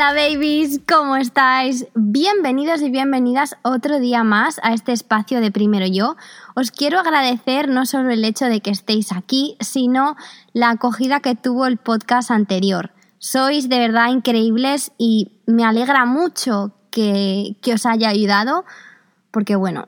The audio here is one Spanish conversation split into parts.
Hola babies, ¿cómo estáis? Bienvenidos y bienvenidas otro día más a este espacio de Primero Yo. Os quiero agradecer no solo el hecho de que estéis aquí, sino la acogida que tuvo el podcast anterior. Sois de verdad increíbles y me alegra mucho que, que os haya ayudado, porque bueno,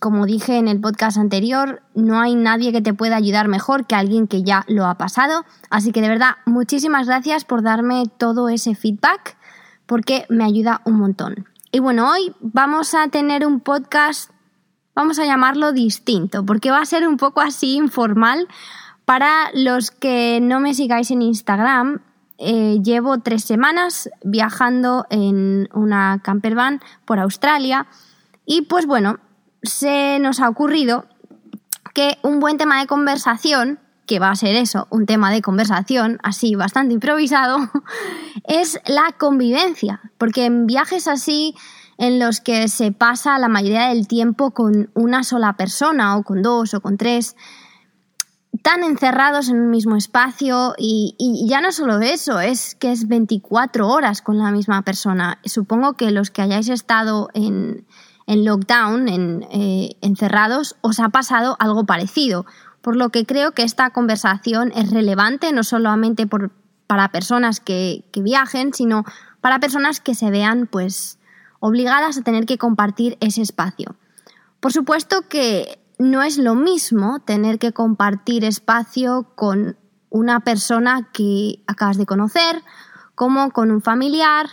como dije en el podcast anterior, no hay nadie que te pueda ayudar mejor que alguien que ya lo ha pasado. Así que de verdad, muchísimas gracias por darme todo ese feedback porque me ayuda un montón. Y bueno, hoy vamos a tener un podcast, vamos a llamarlo distinto, porque va a ser un poco así informal. Para los que no me sigáis en Instagram, eh, llevo tres semanas viajando en una campervan por Australia y pues bueno, se nos ha ocurrido que un buen tema de conversación, que va a ser eso, un tema de conversación, así bastante improvisado, es la convivencia. Porque en viajes así en los que se pasa la mayoría del tiempo con una sola persona o con dos o con tres, tan encerrados en un mismo espacio y, ya no solo eso, es que es 24 horas con la misma persona. Supongo que los que hayáis estado en, en lockdown, en, eh, encerrados, os ha pasado algo parecido. Por lo que creo que esta conversación es relevante no solamente para personas que, que viajen, sino para personas que se vean pues obligadas a tener que compartir ese espacio. Por supuesto que no es lo mismo tener que compartir espacio con una persona que acabas de conocer, como con un familiar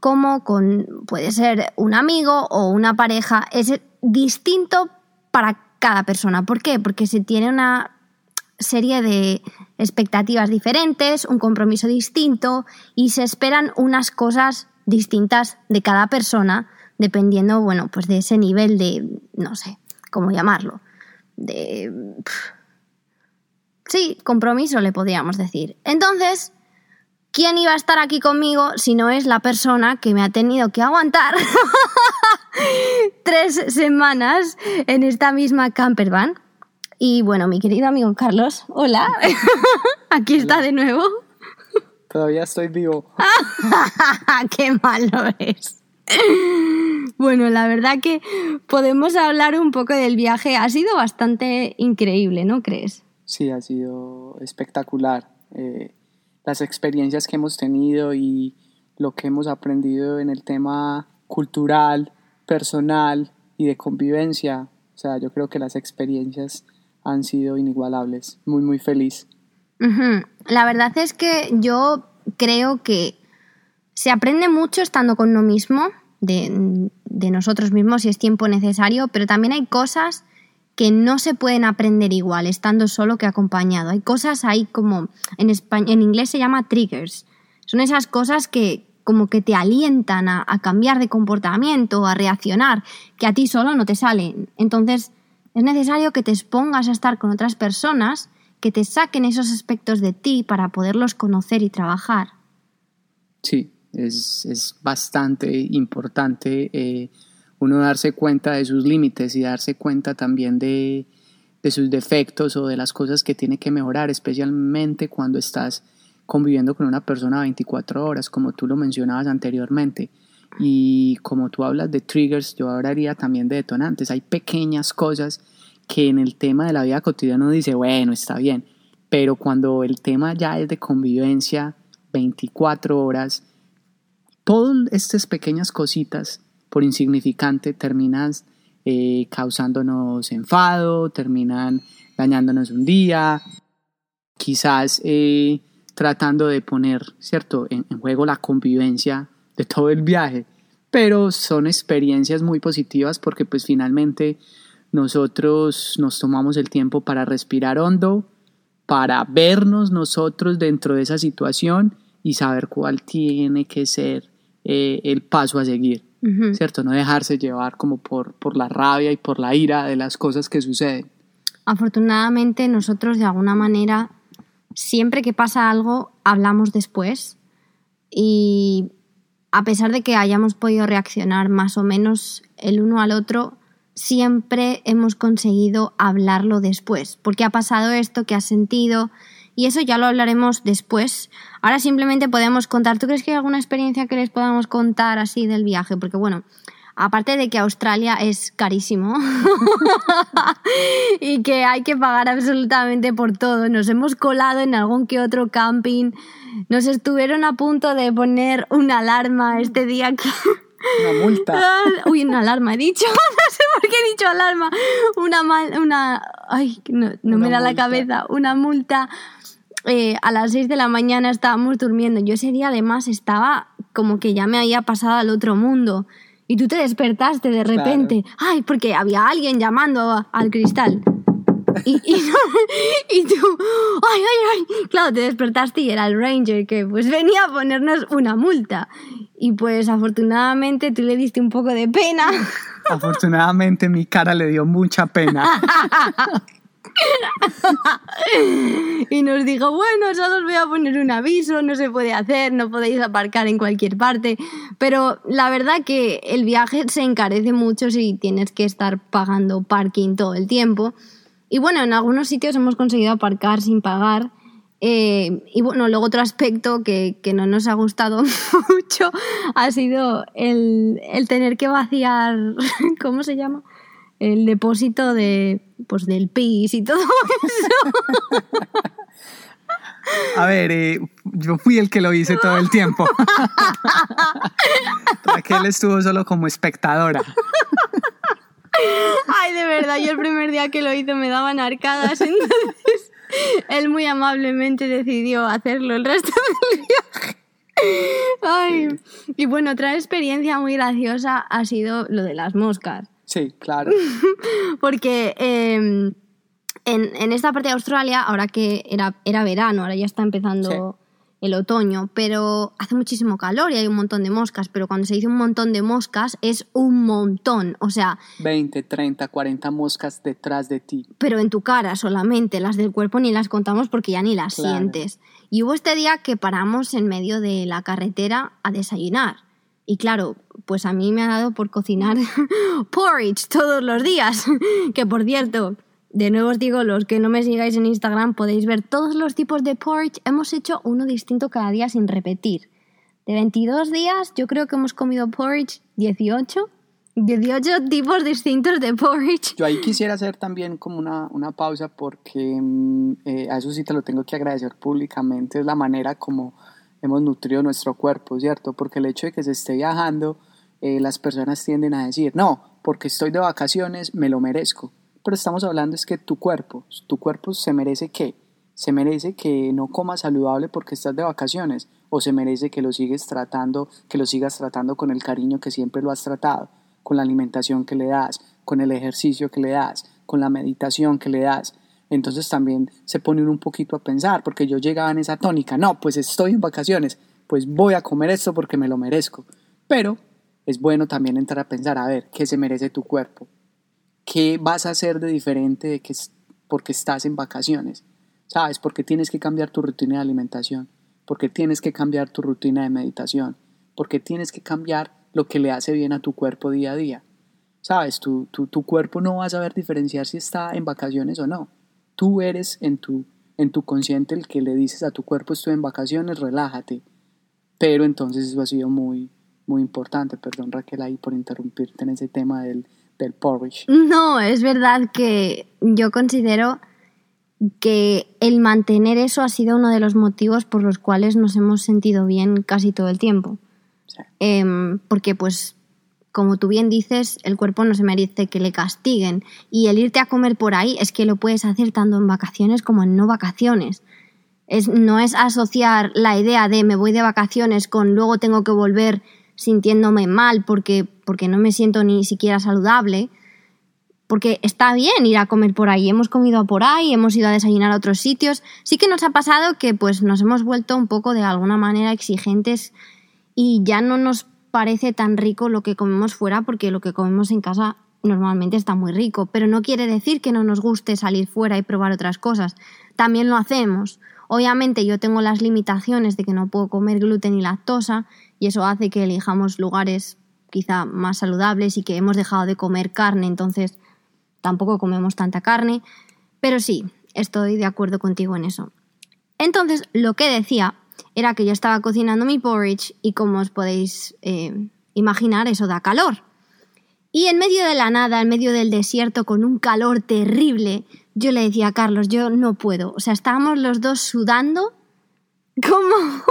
como con, puede ser un amigo o una pareja, es distinto para cada persona. ¿Por qué? Porque se tiene una serie de expectativas diferentes, un compromiso distinto y se esperan unas cosas distintas de cada persona dependiendo, bueno, pues de ese nivel de, no sé, cómo llamarlo, de... Sí, compromiso le podríamos decir. Entonces, ¿quién iba a estar aquí conmigo si no es la persona que me ha tenido que aguantar tres semanas en esta misma campervan? Y bueno, mi querido amigo Carlos, hola, aquí está de nuevo. Todavía estoy vivo. ¡Qué malo es! Bueno, la verdad que podemos hablar un poco del viaje. Ha sido bastante increíble, ¿no crees? Sí, ha sido espectacular. Eh, las experiencias que hemos tenido y lo que hemos aprendido en el tema cultural, personal y de convivencia. O sea, yo creo que las experiencias han sido inigualables. Muy, muy feliz. La verdad es que yo creo que se aprende mucho estando con uno mismo, de, de nosotros mismos si es tiempo necesario, pero también hay cosas que no se pueden aprender igual estando solo que acompañado. Hay cosas ahí como en, en inglés se llama triggers. Son esas cosas que como que te alientan a, a cambiar de comportamiento, a reaccionar, que a ti solo no te salen. Entonces es necesario que te expongas a estar con otras personas que te saquen esos aspectos de ti para poderlos conocer y trabajar. Sí, es, es bastante importante. Eh, uno darse cuenta de sus límites y darse cuenta también de, sus defectos o de las cosas que tiene que mejorar, especialmente cuando estás conviviendo con una persona 24 horas, como tú lo mencionabas anteriormente. Y como tú hablas de triggers, yo hablaría también de detonantes. Hay pequeñas cosas que en el tema de la vida cotidiana uno dice, bueno, está bien, pero cuando el tema ya es de convivencia 24 horas, todas estas pequeñas cositas por insignificante terminan eh, causándonos enfado, terminan dañándonos un día, quizás eh, tratando de poner, ¿cierto?, en, juego la convivencia de todo el viaje, pero son experiencias muy positivas porque pues finalmente nosotros nos tomamos el tiempo para respirar hondo, para vernos nosotros dentro de esa situación y saber cuál tiene que ser eh, el paso a seguir, ¿cierto? No dejarse llevar como por, por la rabia y por la ira de las cosas que suceden. Afortunadamente nosotros de alguna manera, siempre que pasa algo, hablamos después y a pesar de que hayamos podido reaccionar más o menos el uno al otro, siempre hemos conseguido hablarlo después, porque ha pasado esto, que has sentido, y eso ya lo hablaremos después. Ahora simplemente podemos contar, ¿tú crees que hay alguna experiencia que les podamos contar así del viaje? Porque bueno, aparte de que Australia es carísimo y que hay que pagar absolutamente por todo, nos hemos colado en algún que otro camping, nos estuvieron a punto de poner una alarma este día que... Una multa. Uy, una alarma he dicho. No sé por qué he dicho alarma. Una mal, una. Ay, no, me da la cabeza. Una multa eh, a las 6 de la mañana estábamos durmiendo. Yo ese día además estaba como que ya me había pasado al otro mundo. Y tú te despertaste de repente. Ay, porque había alguien llamando al cristal. Y, y, tú, ay, ay, ay. Claro, te despertaste y era el ranger que pues venía a ponernos una multa. Y pues afortunadamente tú le diste un poco de pena. Afortunadamente mi cara le dio mucha pena. y nos dijo, bueno, solo os voy a poner un aviso, no se puede hacer, no podéis aparcar en cualquier parte. Pero la verdad que el viaje se encarece mucho si tienes que estar pagando parking todo el tiempo. Y bueno, en algunos sitios hemos conseguido aparcar sin pagar. Eh, y bueno, luego otro aspecto que, que, no nos ha gustado mucho ha sido el, el tener que vaciar, ¿cómo se llama? El depósito de, pues, del PIS y todo eso. A ver, eh, yo fui el que lo hice todo el tiempo. Raquel estuvo solo como espectadora. Ay, de verdad, yo el primer día que lo hice me daban arcadas, entonces él muy amablemente decidió hacerlo el resto del viaje. Ay, y bueno, otra experiencia muy graciosa ha sido lo de las moscas. Sí, claro. Porque em, en, esta parte de Australia, ahora que era, era verano, ahora ya está empezando el otoño, pero hace muchísimo calor y hay un montón de moscas, pero cuando se dice un montón de moscas es un montón, o sea... 20, 30, 40 moscas detrás de ti. Pero en tu cara solamente, las del cuerpo ni las contamos porque ya ni las sientes. Y hubo este día que paramos en medio de la carretera a desayunar. Y claro, pues a mí me ha dado por cocinar porridge todos los días. que por cierto, de nuevo os digo, los que no me sigáis en Instagram podéis ver todos los tipos de porridge. Hemos hecho uno distinto cada día sin repetir. De 22 días, yo creo que hemos comido porridge 18. 18 tipos distintos de porridge. Yo ahí quisiera hacer también como una, una pausa porque mm, eh, a eso sí te lo tengo que agradecer públicamente. Es la manera como hemos nutrido nuestro cuerpo, ¿cierto? Porque el hecho de que se esté viajando, eh, las personas tienden a decir, no, porque estoy de vacaciones, me lo merezco. Pero estamos hablando es que tu cuerpo, tu cuerpo se merece qué? Se merece que no comas saludable porque estás de vacaciones o se merece que lo sigues tratando, que lo sigas tratando con el cariño que siempre lo has tratado, con la alimentación que le das, con el ejercicio que le das, con la meditación que le das, entonces también se pone un poquito a pensar, porque yo llegaba en esa tónica, no, pues estoy en vacaciones, pues voy a comer esto porque me lo merezco. Pero es bueno también entrar a pensar, a ver, ¿qué se merece tu cuerpo? ¿Qué vas a hacer de diferente de que porque estás en vacaciones? ¿Sabes? Porque tienes que cambiar tu rutina de alimentación, porque tienes que cambiar tu rutina de meditación, porque tienes que cambiar lo que le hace bien a tu cuerpo día a día. ¿Sabes? Tu, tu, tu cuerpo no va a saber diferenciar si está en vacaciones o no tú eres en tu, en tu consciente el que le dices a tu cuerpo estoy en vacaciones, relájate. Pero entonces eso ha sido muy, muy importante. Perdón Raquel ahí por interrumpirte en ese tema del, del porridge. No, es verdad que yo considero que el mantener eso ha sido uno de los motivos por los cuales nos hemos sentido bien casi todo el tiempo. Em, porque pues como tú bien dices, el cuerpo no se merece que le castiguen. Y el irte a comer por ahí es que lo puedes hacer tanto en vacaciones como en no vacaciones. Es, no es asociar la idea de me voy de vacaciones con luego tengo que volver sintiéndome mal porque, porque no me siento ni siquiera saludable. porque está bien ir a comer por ahí. Hemos comido por ahí, hemos ido a desayunar a otros sitios. Sí que nos ha pasado que pues nos hemos vuelto un poco de alguna manera exigentes y ya no nos parece tan rico lo que comemos fuera porque lo que comemos en casa normalmente está muy rico, pero no quiere decir que no nos guste salir fuera y probar otras cosas. También lo hacemos. Obviamente yo tengo las limitaciones de que no puedo comer gluten y lactosa y eso hace que elijamos lugares quizá más saludables y que hemos dejado de comer carne, entonces tampoco comemos tanta carne, pero sí, estoy de acuerdo contigo en eso. Entonces, lo que decía era que yo estaba cocinando mi porridge y como os podéis eh, imaginar, eso da calor. Y en medio de la nada, en medio del desierto, con un calor terrible, yo le decía a Carlos, yo no puedo. O sea, estábamos los dos sudando como...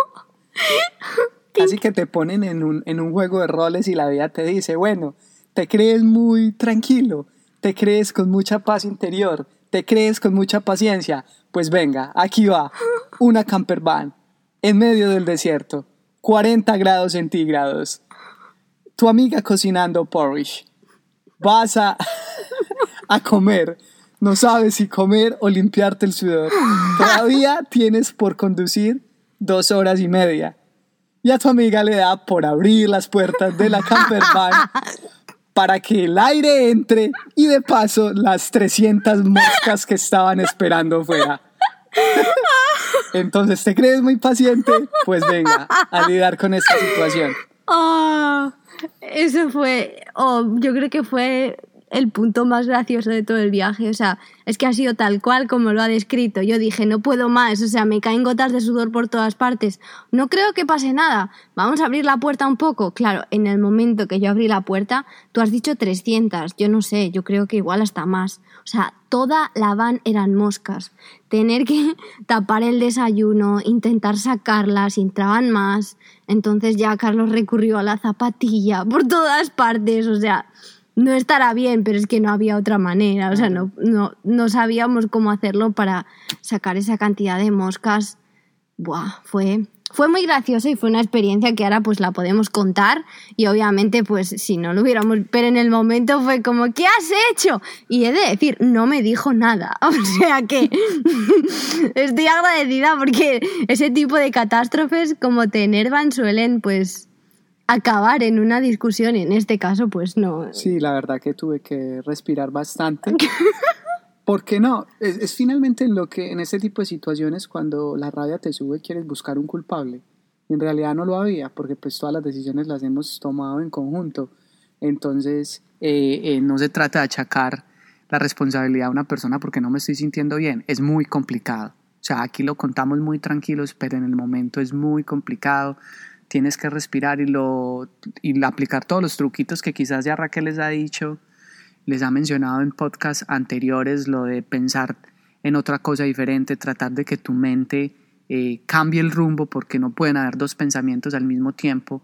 Casi que te ponen en un, en un juego de roles y la vida te dice, bueno, te crees muy tranquilo, te crees con mucha paz interior, te crees con mucha paciencia, pues venga, aquí va, una camper van, en medio del desierto, 40 grados centígrados, tu amiga cocinando porridge, vas a, a comer, no sabes si comer o limpiarte el sudor, todavía tienes por conducir dos horas y media. Y a tu amiga le da por abrir las puertas de la camper van para que el aire entre y de paso las 300 moscas que estaban esperando fuera. Entonces, ¿te crees muy paciente? Pues venga, a lidiar con esta situación. Oh, eso fue, oh, yo creo que fue el punto más gracioso de todo el viaje. O sea, es que ha sido tal cual como lo ha descrito. Yo dije, no puedo más, o sea, me caen gotas de sudor por todas partes. No creo que pase nada. Vamos a abrir la puerta un poco. Claro, en el momento que yo abrí la puerta, tú has dicho 300. Yo no sé, yo creo que igual hasta más. O sea, toda la van eran moscas. Tener que tapar el desayuno, intentar sacarlas, entraban más. Entonces ya Carlos recurrió a la zapatilla por todas partes. O sea, no estará bien, pero es que no había otra manera, o sea, no, no, no sabíamos cómo hacerlo para sacar esa cantidad de moscas. Buah, fue, fue muy gracioso y fue una experiencia que ahora pues la podemos contar y obviamente pues si no lo hubiéramos, pero en el momento fue como, ¿qué has hecho? Y he de decir, no me dijo nada, o sea que estoy agradecida porque ese tipo de catástrofes como te enervan suelen pues acabar en una discusión, en este caso, pues no. Sí, la verdad que tuve que respirar bastante. Porque no, es, finalmente lo que en este tipo de situaciones cuando la rabia te sube quieres buscar un culpable. Y en realidad no lo había, porque pues todas las decisiones las hemos tomado en conjunto. Entonces, eh, eh, no se trata de achacar la responsabilidad a una persona porque no me estoy sintiendo bien. Es muy complicado. O sea, aquí lo contamos muy tranquilos, pero en el momento es muy complicado tienes que respirar y, lo, y aplicar todos los truquitos que quizás ya Raquel les ha dicho, les ha mencionado en podcasts anteriores, lo de pensar en otra cosa diferente, tratar de que tu mente eh, cambie el rumbo porque no pueden haber dos pensamientos al mismo tiempo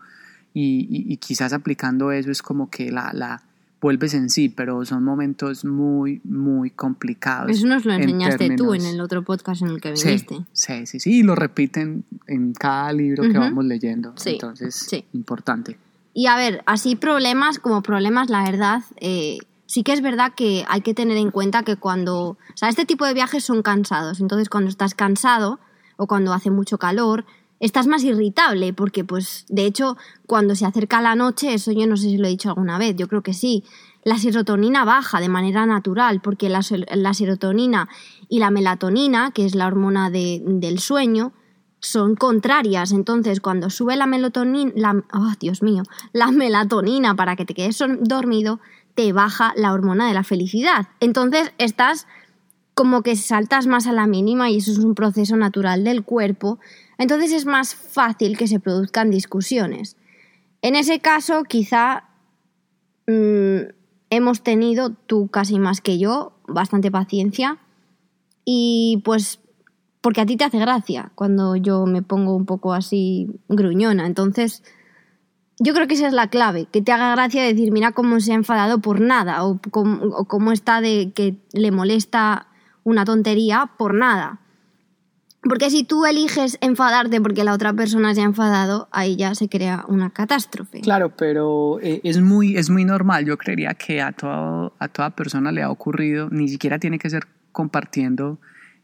y, y quizás aplicando eso es como que la, la, vuelves en sí, pero son momentos muy, muy complicados. Eso nos lo enseñaste tú en el otro podcast en el que viniste. Sí, sí, sí, y lo repiten en cada libro que vamos leyendo. Entonces, sí. importante. Y a ver, así problemas como problemas, la verdad, eh, sí que es verdad que hay que tener en cuenta que cuando, o sea, este tipo de viajes son cansados, entonces cuando estás cansado o cuando hace mucho calor, estás más irritable porque pues de hecho cuando se acerca la noche, eso yo no sé si lo he dicho alguna vez, yo creo que sí, la serotonina baja de manera natural porque la, serotonina y la melatonina, que es la hormona de, del sueño, son contrarias. Entonces, cuando sube la melatonina, la, oh, Dios mío, la melatonina para que te quedes dormido, te baja la hormona de la felicidad. Entonces, estás como que saltas más a la mínima y eso es un proceso natural del cuerpo entonces es más fácil que se produzcan discusiones. En ese caso, quizá mm, hemos tenido, tú casi más que yo, bastante paciencia y pues porque a ti te hace gracia cuando yo me pongo un poco así gruñona. Entonces, yo creo que esa es la clave, que te haga gracia decir, mira cómo se ha enfadado por nada o o cómo está de que le molesta una tontería por nada. Porque si tú eliges enfadarte porque la otra persona se ha enfadado, ahí ya se crea una catástrofe. Claro, pero eh, es, muy, es muy normal. Yo creería que a, todo, a toda persona le ha ocurrido, ni siquiera tiene que ser compartiendo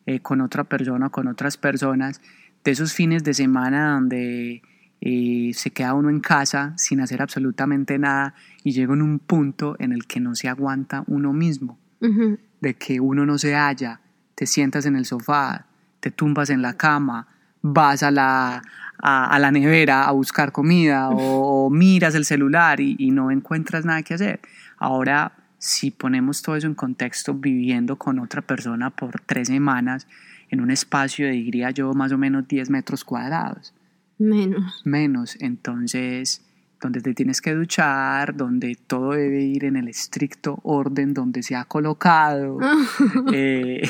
eh, con otra persona o con otras personas, de esos fines de semana donde eh, se queda uno en casa sin hacer absolutamente nada y llega en un punto en el que no se aguanta uno mismo, de que uno no se halla, te sientas en el sofá, te tumbas en la cama, vas a la, a, la nevera a buscar comida o, miras el celular y, y, no encuentras nada que hacer. Ahora, si ponemos todo eso en contexto, viviendo con otra persona por tres semanas en un espacio de, diría yo, más o menos 10 metros cuadrados. Menos. Menos. Entonces, donde te tienes que duchar, donde todo debe ir en el estricto orden donde se ha colocado. Eh,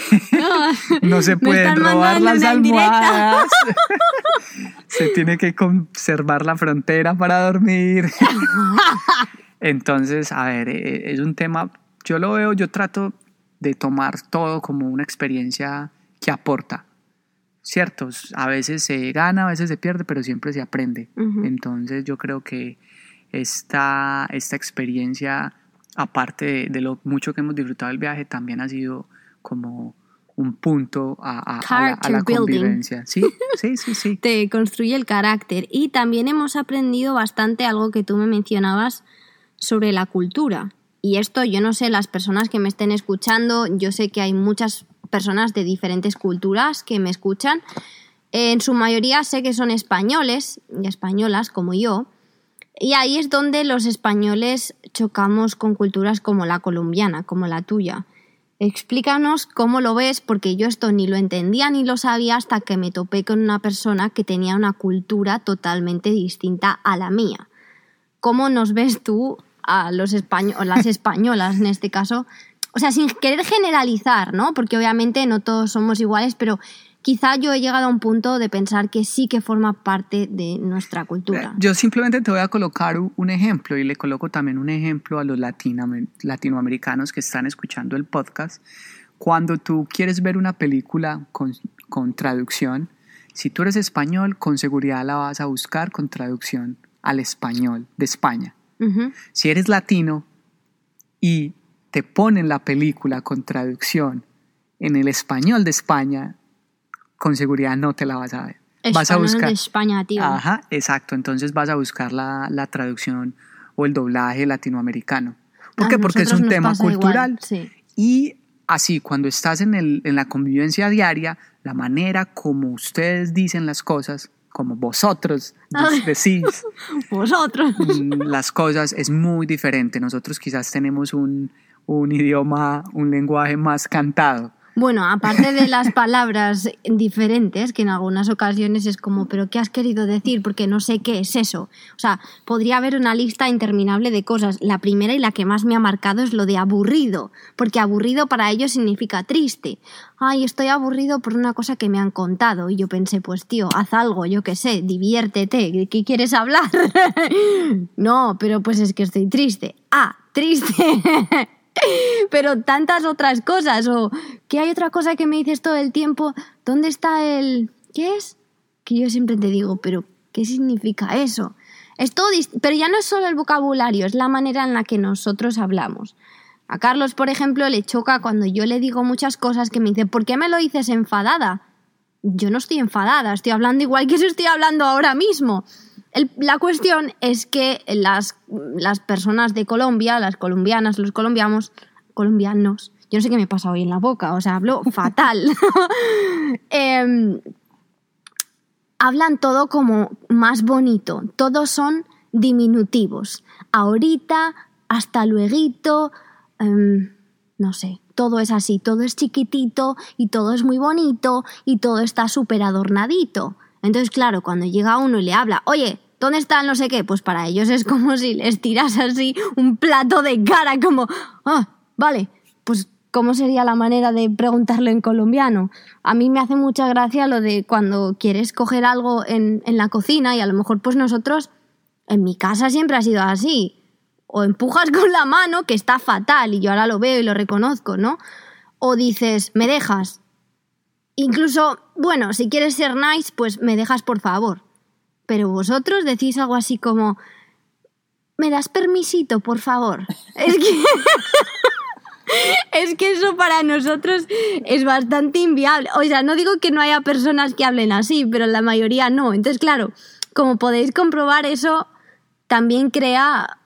no se pueden robar las almohadas. se tiene que conservar la frontera para dormir. Entonces, a ver, eh, es un tema, yo lo veo, yo trato de tomar todo como una experiencia que aporta. Cierto, a veces se gana, a veces se pierde, pero siempre se aprende. Entonces yo creo que esta, esta experiencia, aparte de, lo mucho que hemos disfrutado del viaje, también ha sido como un punto a, la, convivencia. Sí, sí, sí, sí. Te construye el carácter. Y también hemos aprendido bastante algo que tú me mencionabas sobre la cultura. Y esto yo no sé, las personas que me estén escuchando, yo sé que hay muchas personas de diferentes culturas que me escuchan. En su mayoría sé que son españoles y españolas como yo, y ahí es donde los españoles chocamos con culturas como la colombiana, como la tuya. Explícanos cómo lo ves, porque yo esto ni lo entendía ni lo sabía hasta que me topé con una persona que tenía una cultura totalmente distinta a la mía. ¿Cómo nos ves tú a los españoles, las españolas en este caso? O sea, sin querer generalizar, ¿no? Porque obviamente no todos somos iguales, pero quizá yo he llegado a un punto de pensar que sí que forma parte de nuestra cultura. Yo simplemente te voy a colocar un ejemplo y le coloco también un ejemplo a los latinoamericanos que están escuchando el podcast. Cuando tú quieres ver una película con, traducción, si tú eres español, con seguridad la vas a buscar con traducción al español de España. Si eres latino y te ponen la película con traducción en el español de España, con seguridad no te la vas a ver. vas a buscar. de España, tío. Ajá, exacto. Entonces vas a buscar la, la traducción o el doblaje latinoamericano. ¿Por qué? Porque es un tema cultural. sí. Y así, cuando estás en, el, en la convivencia diaria, la manera como ustedes dicen las cosas, como vosotros decís vosotros. Mm, las cosas es muy diferente. Nosotros quizás tenemos un, un idioma, un lenguaje más cantado. Bueno, aparte de las palabras diferentes, que en algunas ocasiones es como, pero ¿qué has querido decir? Porque no sé qué es eso. O sea, podría haber una lista interminable de cosas. La primera y la que más me ha marcado es lo de aburrido, porque aburrido para ellos significa triste. Ay, estoy aburrido por una cosa que me han contado. Y yo pensé, pues tío, haz algo, yo qué sé, diviértete, ¿de qué quieres hablar? no, pero pues es que estoy triste. Ah, triste. pero tantas otras cosas. O que hay otra cosa que me dices todo el tiempo. ¿Dónde está el. ¿Qué es? Que yo siempre te digo, pero ¿qué significa eso? Es todo pero ya no es solo el vocabulario, es la manera en la que nosotros hablamos. A Carlos, por ejemplo, le choca cuando yo le digo muchas cosas que me dice, ¿por qué me lo dices enfadada? Yo no estoy enfadada, estoy hablando igual que eso estoy hablando ahora mismo la cuestión es que las, las, personas de Colombia, las colombianas, los colombianos, colombianos, yo no sé qué me pasa hoy en la boca, o sea, hablo fatal. Em, hablan todo como más bonito, todos son diminutivos. Ahorita, hasta luego, em, no sé, todo es así, todo es chiquitito y todo es muy bonito y todo está súper adornadito. Entonces, claro, cuando llega uno y le habla, oye, ¿dónde está no sé qué? Pues para ellos es como si les tiras así un plato de cara, como, ah, vale, pues ¿cómo sería la manera de preguntarlo en colombiano? A mí me hace mucha gracia lo de cuando quieres coger algo en, en la cocina y a lo mejor pues nosotros, en mi casa siempre ha sido así. O empujas con la mano, que está fatal, y yo ahora lo veo y lo reconozco, ¿no? O dices, me dejas, Incluso, bueno, si quieres ser nice, pues me dejas por favor. Pero vosotros decís algo así como, ¿me das permisito, por favor? Es que... es que eso para nosotros es bastante inviable. O sea, no digo que no haya personas que hablen así, pero la mayoría no. Entonces, claro, como podéis comprobar, eso también crea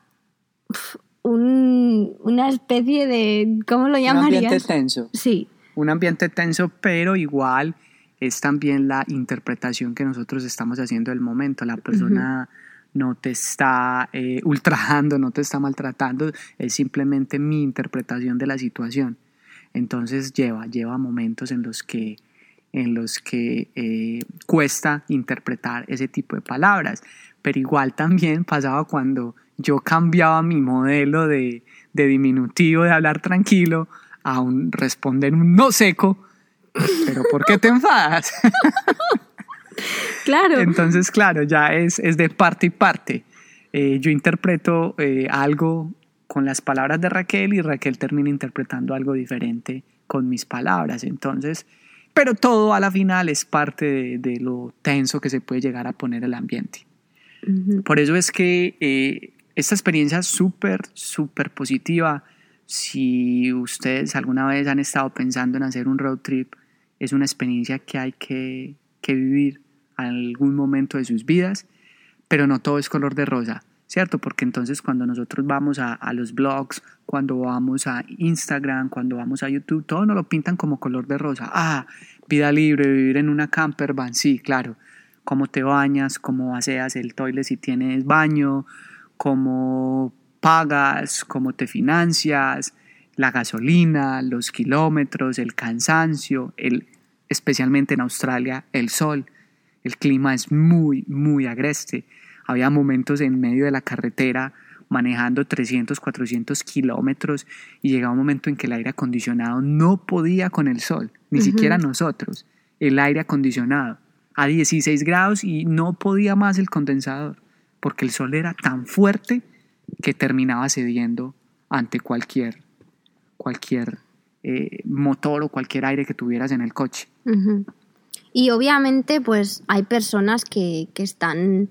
una especie de... ¿Cómo lo llamarías? Un ambiente tenso. Sí. Un ambiente tenso, pero igual es también la interpretación que nosotros estamos haciendo del momento. La persona no te está eh, ultrajando, no te está maltratando, es simplemente mi interpretación de la situación. Entonces lleva, lleva momentos en los que, en los que eh, cuesta interpretar ese tipo de palabras. Pero igual también pasaba cuando yo cambiaba mi modelo de, de diminutivo de hablar tranquilo a un responder un no seco. Pero ¿por qué te enfadas? Claro. Entonces, claro, ya es, es de parte y parte. Eh, yo interpreto eh, algo con las palabras de Raquel y Raquel termina interpretando algo diferente con mis palabras. Entonces, pero todo a la final es parte de, lo tenso que se puede llegar a poner el ambiente. Por eso es que eh, esta experiencia es súper, súper positiva. Si ustedes alguna vez han estado pensando en hacer un road trip, es una experiencia que hay que, que vivir algún momento de sus vidas, pero no todo es color de rosa, ¿cierto? Porque entonces cuando nosotros vamos a, los blogs, cuando vamos a Instagram, cuando vamos a YouTube, todo nos lo pintan como color de rosa. Ah, vida libre, vivir en una camper van, sí, claro. Cómo te bañas, cómo aseas el toilet si tienes baño, cómo pagas, cómo te financias, la gasolina, los kilómetros, el cansancio, el, especialmente en Australia, el sol. El clima es muy, muy agreste. Había momentos en medio de la carretera manejando 300, 400 kilómetros y llegaba un momento en que el aire acondicionado no podía con el sol, ni siquiera nosotros. El aire acondicionado a 16 grados y no podía más el condensador, porque el sol era tan fuerte que terminaba cediendo ante cualquier, cualquier eh, motor o cualquier aire que tuvieras en el coche. Y obviamente, pues hay personas que, están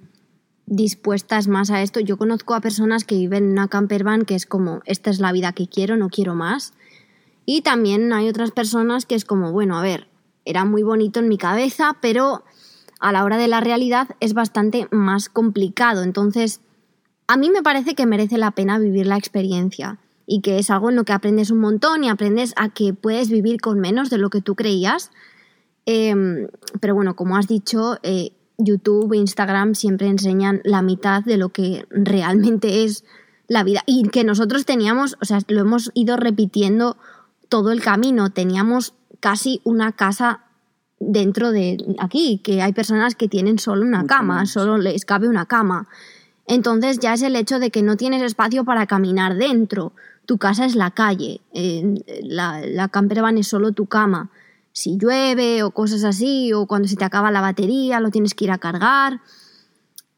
dispuestas más a esto. Yo conozco a personas que viven en una camper van que es como, esta es la vida que quiero, no quiero más. Y también hay otras personas que es como, bueno, a ver, era muy bonito en mi cabeza, pero a la hora de la realidad es bastante más complicado. Entonces, a mí me parece que merece la pena vivir la experiencia y que es algo en lo que aprendes un montón y aprendes a que puedes vivir con menos de lo que tú creías Em, pero bueno, como has dicho, eh, YouTube e Instagram siempre enseñan la mitad de lo que realmente es la vida. Y que nosotros teníamos, o sea, lo hemos ido repitiendo todo el camino. Teníamos casi una casa dentro de aquí, que hay personas que tienen solo una cama, solo les cabe una cama. Entonces ya es el hecho de que no tienes espacio para caminar dentro. Tu casa es la calle, la, la camper van es solo tu cama si llueve o cosas así, o cuando se te acaba la batería, lo tienes que ir a cargar.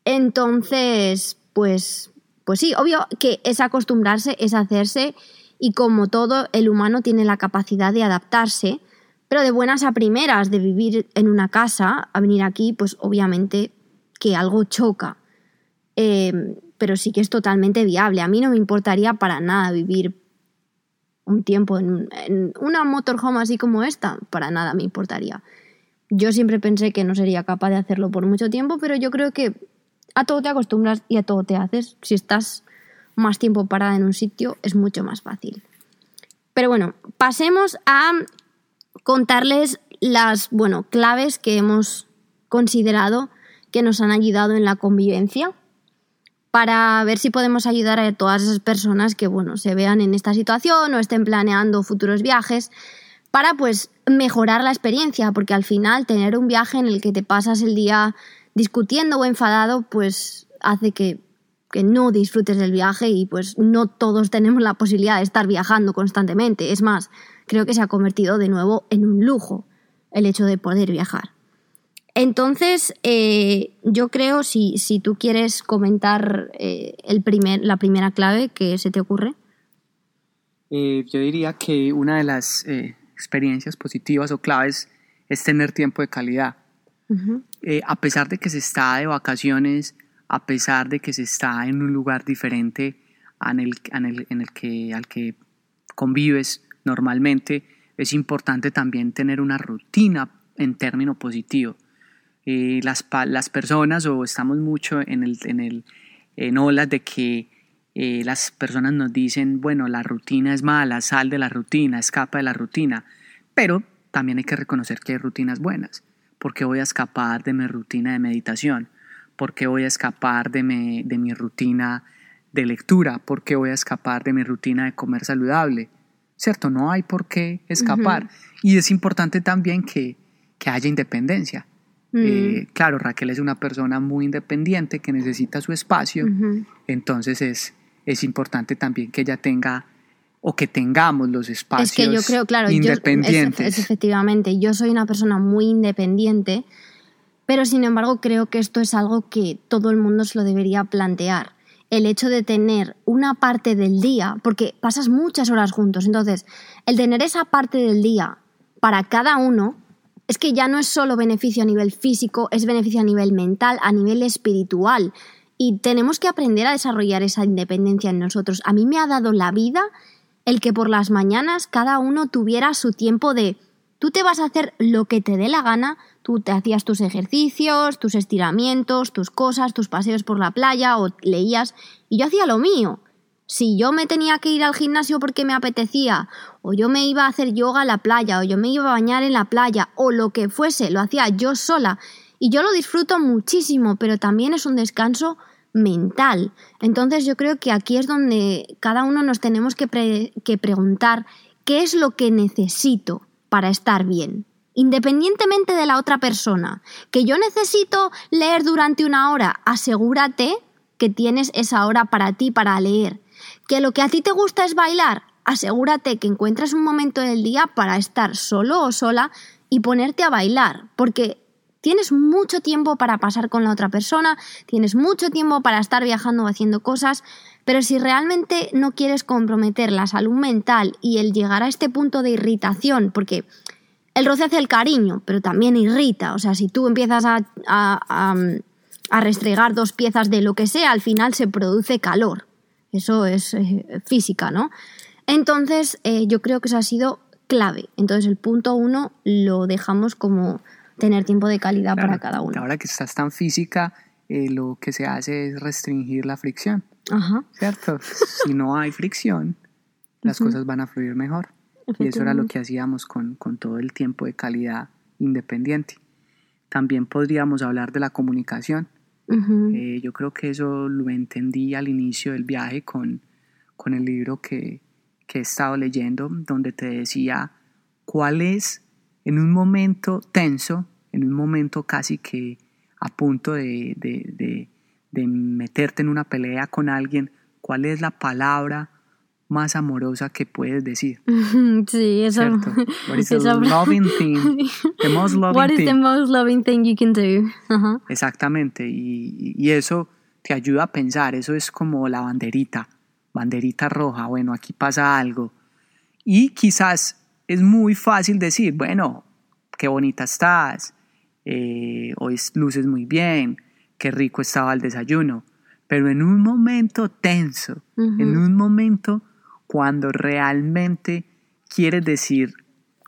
Entonces, pues, pues sí, obvio que es acostumbrarse, es hacerse, y como todo, el humano tiene la capacidad de adaptarse, pero de buenas a primeras, de vivir en una casa, a venir aquí, pues obviamente que algo choca. Eh, pero sí que es totalmente viable. A mí no me importaría para nada vivir un tiempo en, una motorhome así como esta, para nada me importaría. Yo siempre pensé que no sería capaz de hacerlo por mucho tiempo, pero yo creo que a todo te acostumbras y a todo te haces. Si estás más tiempo parada en un sitio, es mucho más fácil. Pero bueno, pasemos a contarles las, bueno, claves que hemos considerado que nos han ayudado en la convivencia para ver si podemos ayudar a todas esas personas que bueno, se vean en esta situación o estén planeando futuros viajes para pues mejorar la experiencia, porque al final tener un viaje en el que te pasas el día discutiendo o enfadado, pues hace que, que no disfrutes del viaje y pues no todos tenemos la posibilidad de estar viajando constantemente. Es más, creo que se ha convertido de nuevo en un lujo el hecho de poder viajar. Entonces, eh, yo creo, si, si, tú quieres comentar eh, el primer, la primera clave que se te ocurre. Eh, yo diría que una de las experiencias positivas o claves es tener tiempo de calidad. A pesar de que se está de vacaciones, a pesar de que se está en un lugar diferente en el, en el, que, al que convives normalmente, es importante también tener una rutina en término positivo. Eh, las, las, personas, o estamos mucho en, el, en, el, en olas de que eh, las personas nos dicen, bueno, la rutina es mala, sal de la rutina, escapa de la rutina, pero también hay que reconocer que hay rutinas buenas. porque voy a escapar de mi rutina de meditación? porque voy a escapar de mi, de mi rutina de lectura? porque voy a escapar de mi rutina de comer saludable? ¿Cierto? No hay por qué escapar. Y es importante también que, que haya independencia. Mm. Eh, claro, Raquel es una persona muy independiente que necesita su espacio, entonces es, es importante también que ella tenga o que tengamos los espacios es que yo creo, claro, independientes. es, efectivamente, yo soy una persona muy independiente, pero sin embargo creo que esto es algo que todo el mundo se lo debería plantear. El hecho de tener una parte del día, porque pasas muchas horas juntos, entonces el tener esa parte del día para cada uno, es que ya no es solo beneficio a nivel físico, es beneficio a nivel mental, a nivel espiritual. Y tenemos que aprender a desarrollar esa independencia en nosotros. A mí me ha dado la vida el que por las mañanas cada uno tuviera su tiempo de tú te vas a hacer lo que te dé la gana, tú te hacías tus ejercicios, tus estiramientos, tus cosas, tus paseos por la playa o leías y yo hacía lo mío. Si yo me tenía que ir al gimnasio porque me apetecía, o yo me iba a hacer yoga a la playa, o yo me iba a bañar en la playa, o lo que fuese, lo hacía yo sola. Y yo lo disfruto muchísimo, pero también es un descanso mental. Entonces yo creo que aquí es donde cada uno nos tenemos que, preguntar qué es lo que necesito para estar bien independientemente de la otra persona. Que yo necesito leer durante una hora, asegúrate que tienes esa hora para ti para leer. Que lo que a ti te gusta es bailar, asegúrate que encuentres un momento del día para estar solo o sola y ponerte a bailar, porque Tienes mucho tiempo para pasar con la otra persona, tienes mucho tiempo para estar viajando o haciendo cosas, pero si realmente no quieres comprometer la salud mental y el llegar a este punto de irritación, porque el roce hace el cariño, pero también irrita, o sea, si tú empiezas a, a, restregar dos piezas de lo que sea, al final se produce calor. Eso es eh, física, ¿no? Entonces, eh, yo creo que eso ha sido clave. Entonces, el punto uno lo dejamos como tener tiempo de calidad para cada uno. Ahora que estás tan física, eh, lo que se hace es restringir la fricción. Ajá. ¿Cierto? si no hay fricción, las cosas van a fluir mejor. Y eso era lo que hacíamos con, con todo el tiempo de calidad independiente. También podríamos hablar de la comunicación. Eh, yo creo que eso lo entendí al inicio del viaje con, con el libro que, que he estado leyendo, donde te decía cuál es en un momento tenso, en un momento casi que a punto de, meterte en una pelea con alguien, ¿cuál es la palabra más amorosa que puedes decir? Sí, eso. What is the loving thing? The most loving What is the most loving thing you can do? Exactamente, y, y, eso te ayuda a pensar, eso es como la banderita, banderita roja, bueno, aquí pasa algo. Y quizás es muy fácil decir, bueno, qué bonita estás, eh, hoy luces muy bien, qué rico estaba el desayuno, pero en un momento tenso, en un momento cuando realmente quieres decir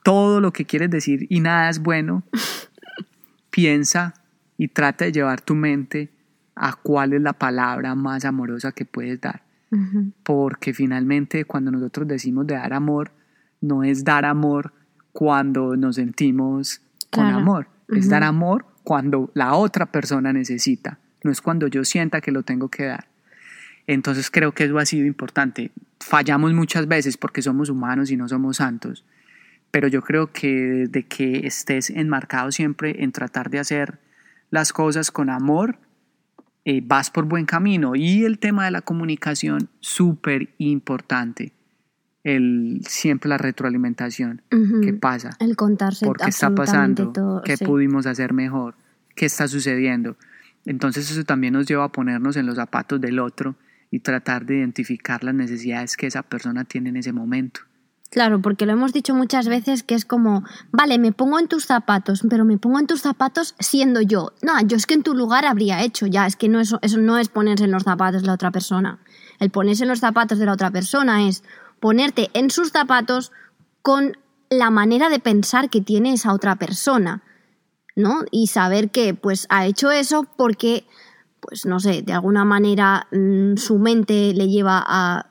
todo lo que quieres decir y nada es bueno, piensa y trata de llevar tu mente a cuál es la palabra más amorosa que puedes dar. Porque finalmente cuando nosotros decimos de dar amor, no es dar amor cuando nos sentimos con amor, es dar amor cuando la otra persona necesita, no es cuando yo sienta que lo tengo que dar. Entonces creo que eso ha sido importante. Fallamos muchas veces porque somos humanos y no somos santos, pero yo creo que de que estés enmarcado siempre en tratar de hacer las cosas con amor, eh, vas por buen camino. Y el tema de la comunicación, súper importante el, siempre la retroalimentación. ¿Qué pasa? El contarse ¿Por qué está pasando? ¿Qué pudimos hacer mejor? ¿Qué está sucediendo? Entonces eso también nos lleva a ponernos en los zapatos del otro y tratar de identificar las necesidades que esa persona tiene en ese momento. Claro, porque lo hemos dicho muchas veces que es como, vale, me pongo en tus zapatos, pero me pongo en tus zapatos siendo yo. No, yo es que en tu lugar habría hecho ya, es que no eso, eso no es ponerse en los zapatos de la otra persona. El ponerse en los zapatos de la otra persona es ponerte en sus zapatos con la manera de pensar que tiene esa otra persona, ¿no? Y saber que pues ha hecho eso porque, pues no sé, de alguna manera mm, su mente le lleva a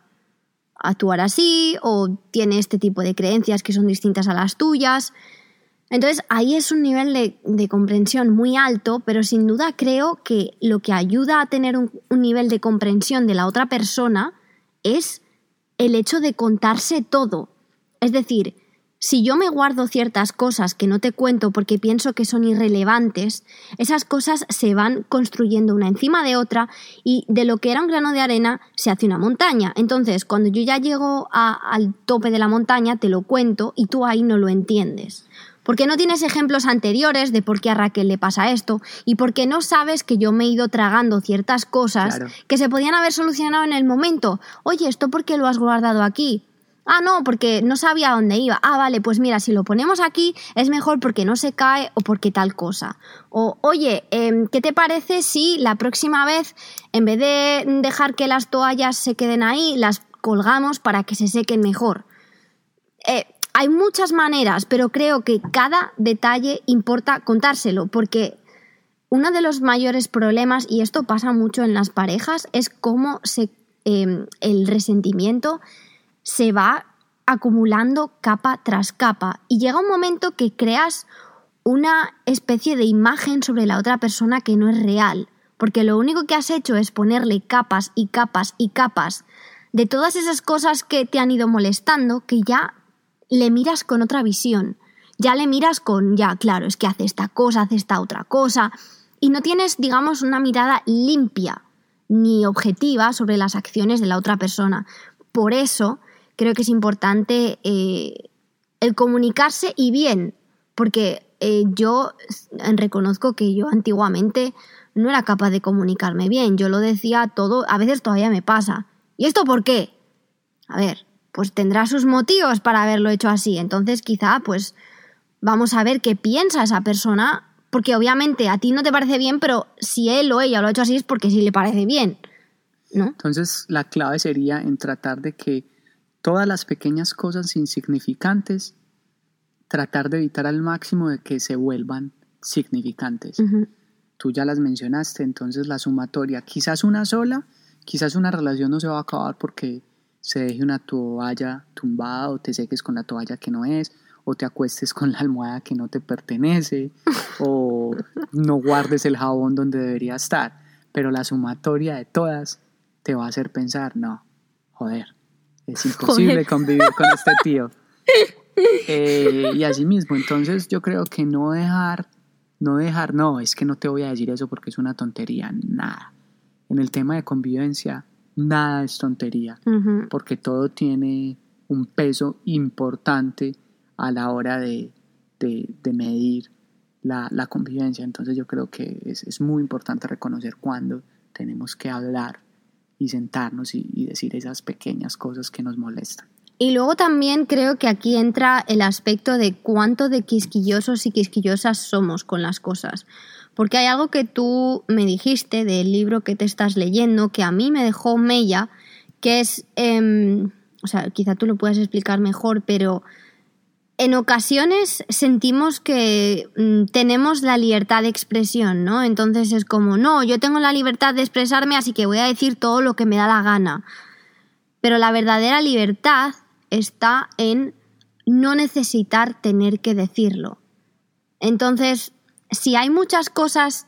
actuar así o tiene este tipo de creencias que son distintas a las tuyas. Entonces ahí es un nivel de, comprensión muy alto, pero sin duda creo que lo que ayuda a tener un, un nivel de comprensión de la otra persona es el hecho de contarse todo. Es decir, si yo me guardo ciertas cosas que no te cuento porque pienso que son irrelevantes, esas cosas se van construyendo una encima de otra y de lo que era un grano de arena se hace una montaña. Entonces, cuando yo ya llego al tope de la montaña, te lo cuento y tú ahí no lo entiendes. Porque no tienes ejemplos anteriores de por qué a Raquel le pasa esto y porque no sabes que yo me he ido tragando ciertas cosas que se podían haber solucionado en el momento. Oye, ¿esto por qué lo has guardado aquí? Ah, no, porque no sabía dónde iba. Ah, vale, pues mira, si lo ponemos aquí es mejor porque no se cae o porque tal cosa. O, oye, em, ¿qué te parece si la próxima vez, en vez de dejar que las toallas se queden ahí, las colgamos para que se sequen mejor? Eh, hay muchas maneras, pero creo que cada detalle importa contárselo, porque uno de los mayores problemas, y esto pasa mucho en las parejas, es cómo se, em, el resentimiento se va acumulando capa tras capa y llega un momento que creas una especie de imagen sobre la otra persona que no es real, porque lo único que has hecho es ponerle capas y capas y capas de todas esas cosas que te han ido molestando que ya le miras con otra visión, ya le miras con, ya, claro, es que hace esta cosa, hace esta otra cosa, y no tienes, digamos, una mirada limpia ni objetiva sobre las acciones de la otra persona. Por eso, creo que es importante eh, el comunicarse y bien, porque eh, yo reconozco que yo antiguamente no era capaz de comunicarme bien, yo lo decía todo, a veces todavía me pasa. ¿Y esto por qué? A ver, pues tendrá sus motivos para haberlo hecho así, entonces quizá pues vamos a ver qué piensa esa persona, porque obviamente a ti no te parece bien, pero si él o ella lo ha hecho así es porque sí le parece bien, ¿no? Entonces la clave sería en tratar de que todas las pequeñas cosas insignificantes, tratar de evitar al máximo de que se vuelvan significantes. Tú ya las mencionaste, entonces la sumatoria, quizás una sola, quizás una relación no se va a acabar porque se deje una toalla tumbada o te seques con la toalla que no es, o te acuestes con la almohada que no te pertenece, o no guardes el jabón donde debería estar. Pero la sumatoria de todas te va a hacer pensar, no, joder, es imposible convivir con este tío. Eh, y así mismo, entonces yo creo que no dejar, no dejar, no, es que no te voy a decir eso porque es una tontería, nada. En el tema de convivencia, nada es tontería, porque todo tiene un peso importante a la hora de, medir la, convivencia. Entonces yo creo que es, es muy importante reconocer cuando tenemos que hablar y sentarnos y, decir esas pequeñas cosas que nos molestan. Y luego también creo que aquí entra el aspecto de cuánto de quisquillosos y quisquillosas somos con las cosas. Porque hay algo que tú me dijiste del libro que te estás leyendo que a mí me dejó mella, que es, em, o sea, quizá tú lo puedas explicar mejor, pero en ocasiones sentimos que mm, tenemos la libertad de expresión, ¿no? Entonces es como, no, yo tengo la libertad de expresarme, así que voy a decir todo lo que me da la gana. Pero la verdadera libertad está en no necesitar tener que decirlo. Entonces, si hay muchas cosas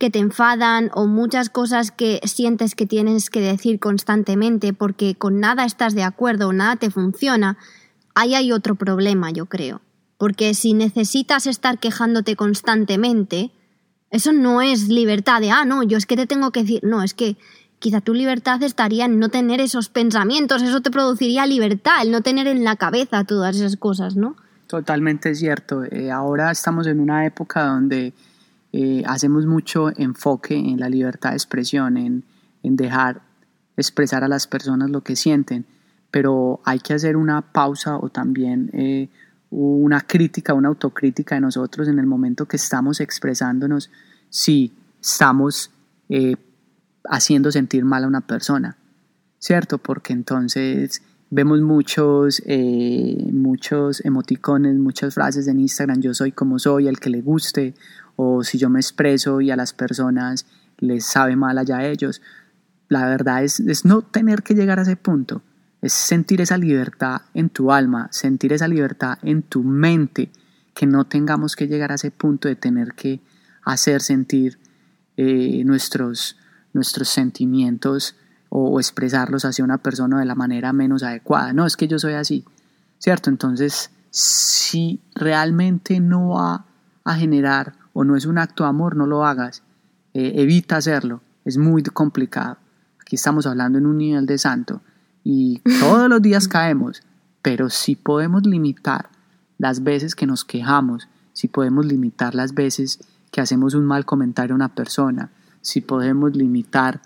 que te enfadan o muchas cosas que sientes que tienes que decir constantemente porque con nada estás de acuerdo o nada te funciona, ahí hay otro problema, yo creo. Porque si necesitas estar quejándote constantemente, eso no es libertad de, ah, no, yo es que te tengo que decir, no, es que quizá tu libertad estaría en no tener esos pensamientos, eso te produciría libertad, el no tener en la cabeza todas esas cosas, ¿no? Totalmente cierto. Eh, ahora estamos en una época donde eh, hacemos mucho enfoque en la libertad de expresión, en, en dejar expresar a las personas lo que sienten pero hay que hacer una pausa o también eh, una crítica, una autocrítica de nosotros en el momento que estamos expresándonos si estamos eh, haciendo sentir mal a una persona, ¿cierto? Porque entonces vemos muchos, eh, muchos emoticones, muchas frases en Instagram, yo soy como soy, el que le guste, o si yo me expreso y a las personas les sabe mal allá a ellos. La verdad es, es no tener que llegar a ese punto, es sentir esa libertad en tu alma, sentir esa libertad en tu mente, que no tengamos que llegar a ese punto de tener que hacer sentir eh, nuestros, nuestros sentimientos o, expresarlos hacia una persona de la manera menos adecuada. No, es que yo soy así, ¿cierto? Entonces, si realmente no va a generar o no es un acto de amor, no lo hagas. Eh, evita hacerlo, es muy complicado. Aquí estamos hablando en un nivel de santo y todos los días caemos, pero si podemos limitar las veces que nos quejamos, si podemos limitar las veces que hacemos un mal comentario a una persona, si podemos limitar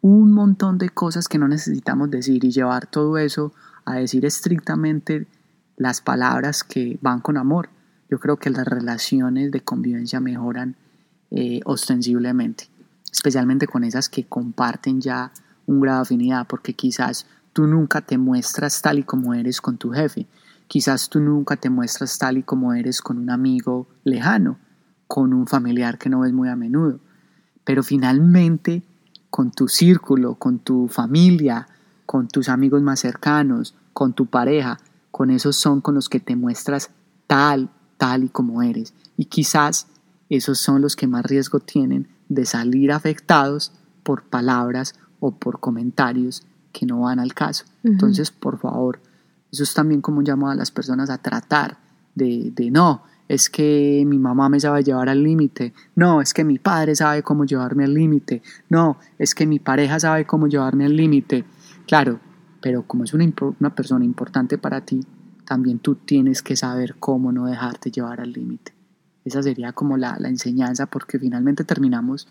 un montón de cosas que no necesitamos decir y llevar todo eso a decir estrictamente las palabras que van con amor, yo creo que las relaciones de convivencia mejoran eh, ostensiblemente, especialmente con esas que comparten ya un grado de afinidad, porque quizás tú nunca te muestras tal y como eres con tu jefe, quizás tú nunca te muestras tal y como eres con un amigo lejano, con un familiar que no ves muy a menudo, pero finalmente con tu círculo, con tu familia, con tus amigos más cercanos, con tu pareja, con esos son con los que te muestras tal, tal y como eres. Y quizás esos son los que más riesgo tienen de salir afectados por palabras o por comentarios que no van al caso. Entonces, por favor, eso es también como un llamado a las personas a tratar de, de no, es que mi mamá me sabe llevar al límite, no, es que mi padre sabe cómo llevarme al límite, no, es que mi pareja sabe cómo llevarme al límite. Claro, pero como es una, una persona importante para ti, también tú tienes que saber cómo no dejarte llevar al límite. Esa sería como la, la enseñanza porque finalmente terminamos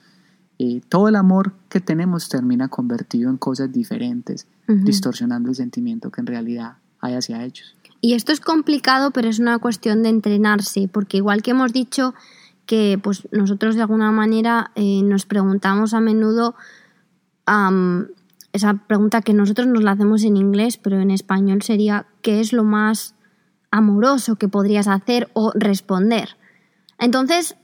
eh, todo el amor que tenemos termina convertido en cosas diferentes, distorsionando el sentimiento que en realidad hay hacia ellos. Y esto es complicado, pero es una cuestión de entrenarse, porque igual que hemos dicho que pues nosotros de alguna manera eh, nos preguntamos a menudo esa pregunta que nosotros nos la hacemos en inglés, pero en español sería ¿qué es lo más amoroso que podrías hacer o responder? Entonces,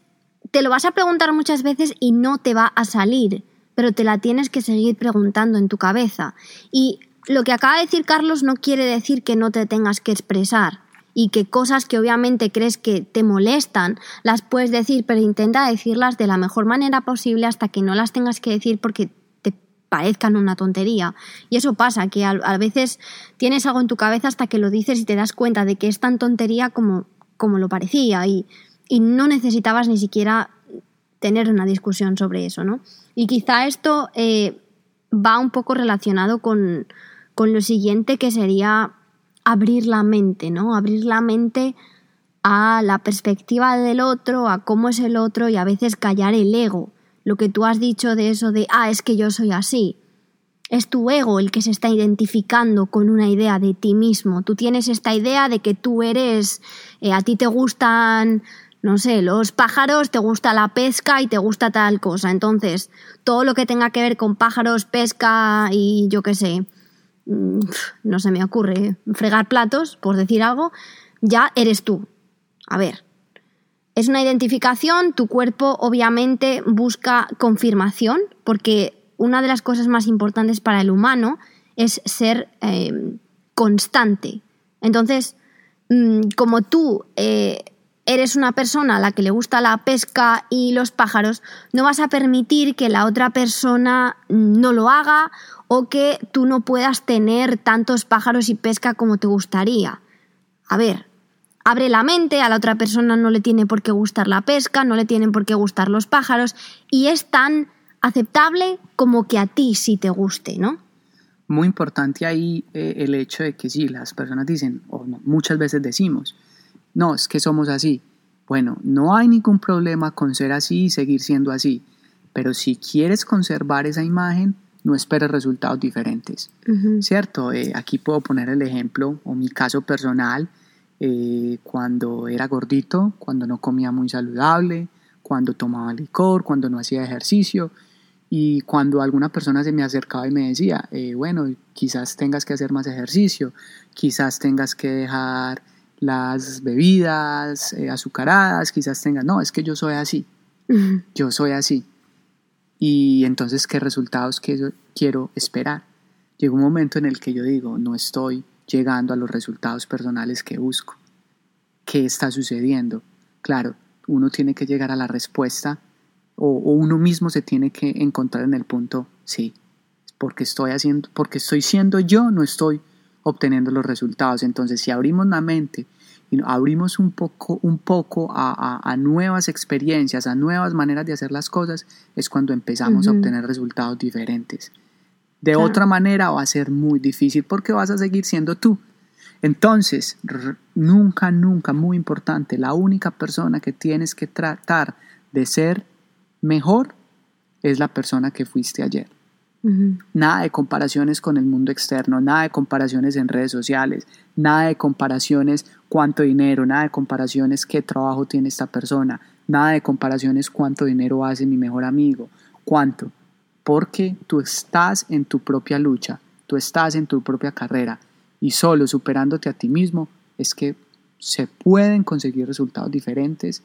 te lo vas a preguntar muchas veces y no te va a salir, pero te la tienes que seguir preguntando en tu cabeza. Y lo que acaba de decir Carlos no quiere decir que no te tengas que expresar y que cosas que obviamente crees que te molestan las puedes decir, pero intenta decirlas de la mejor manera posible hasta que no las tengas que decir porque te parezcan una tontería. Y eso pasa, que a, veces tienes algo en tu cabeza hasta que lo dices y te das cuenta de que es tan tontería como, como lo parecía. Y y no necesitabas ni siquiera tener una discusión sobre eso, ¿no? Y quizá esto eh, va un poco relacionado con, con lo siguiente que sería abrir la mente, ¿no? Abrir la mente a la perspectiva del otro, a cómo es el otro y a veces callar el ego. Lo que tú has dicho de eso de, ah, es que yo soy así. Es tu ego el que se está identificando con una idea de ti mismo. Tú tienes esta idea de que tú eres, eh, a ti te gustan no sé, los pájaros, te gusta la pesca y te gusta tal cosa. Entonces, todo lo que tenga que ver con pájaros, pesca y yo qué sé, mm, no se me ocurre, fregar platos, por decir algo, ya eres tú. A ver, es una identificación, tu cuerpo obviamente busca confirmación, porque una de las cosas más importantes para el humano es ser eh, constante. Entonces, mm, como tú eh, eres una persona a la que le gusta la pesca y los pájaros, no vas a permitir que la otra persona no lo haga o que tú no puedas tener tantos pájaros y pesca como te gustaría. A ver, abre la mente, a la otra persona no le tiene por qué gustar la pesca, no le tienen por qué gustar los pájaros y es tan aceptable como que a ti sí te guste, ¿no? Muy importante ahí eh, el hecho de que sí, las personas dicen, o muchas veces decimos, no, es que somos así. Bueno, no hay ningún problema con ser así y seguir siendo así, pero si quieres conservar esa imagen, no esperes resultados diferentes, ¿cierto? Eh, aquí puedo poner el ejemplo o mi caso personal, eh, cuando era gordito, cuando no comía muy saludable, cuando tomaba licor, cuando no hacía ejercicio y cuando alguna persona se me acercaba y me decía, eh, bueno, quizás tengas que hacer más ejercicio, quizás tengas que dejar las bebidas azucaradas, quizás tengas, no, es que yo soy así, yo soy así. Y entonces, ¿qué resultados quiero esperar? Llega un momento en el que yo digo, no estoy llegando a los resultados personales que busco. ¿Qué está sucediendo? Claro, uno tiene que llegar a la respuesta o, uno mismo se tiene que encontrar en el punto, sí, porque estoy haciendo, porque estoy siendo yo, no estoy obteniendo los resultados. Entonces, si abrimos la mente y abrimos un poco, un poco a, nuevas experiencias, a nuevas maneras de hacer las cosas, es cuando empezamos a obtener resultados diferentes. De otra manera va a ser muy difícil porque vas a seguir siendo tú. Entonces, nunca, nunca, muy importante, la única persona que tienes que tratar de ser mejor es la persona que fuiste ayer. Nada de comparaciones con el mundo externo, nada de comparaciones en redes sociales, nada de comparaciones cuánto dinero, nada de comparaciones qué trabajo tiene esta persona, nada de comparaciones cuánto dinero hace mi mejor amigo, cuánto. Porque tú estás en tu propia lucha, tú estás en tu propia carrera y solo superándote a ti mismo es que se pueden conseguir resultados diferentes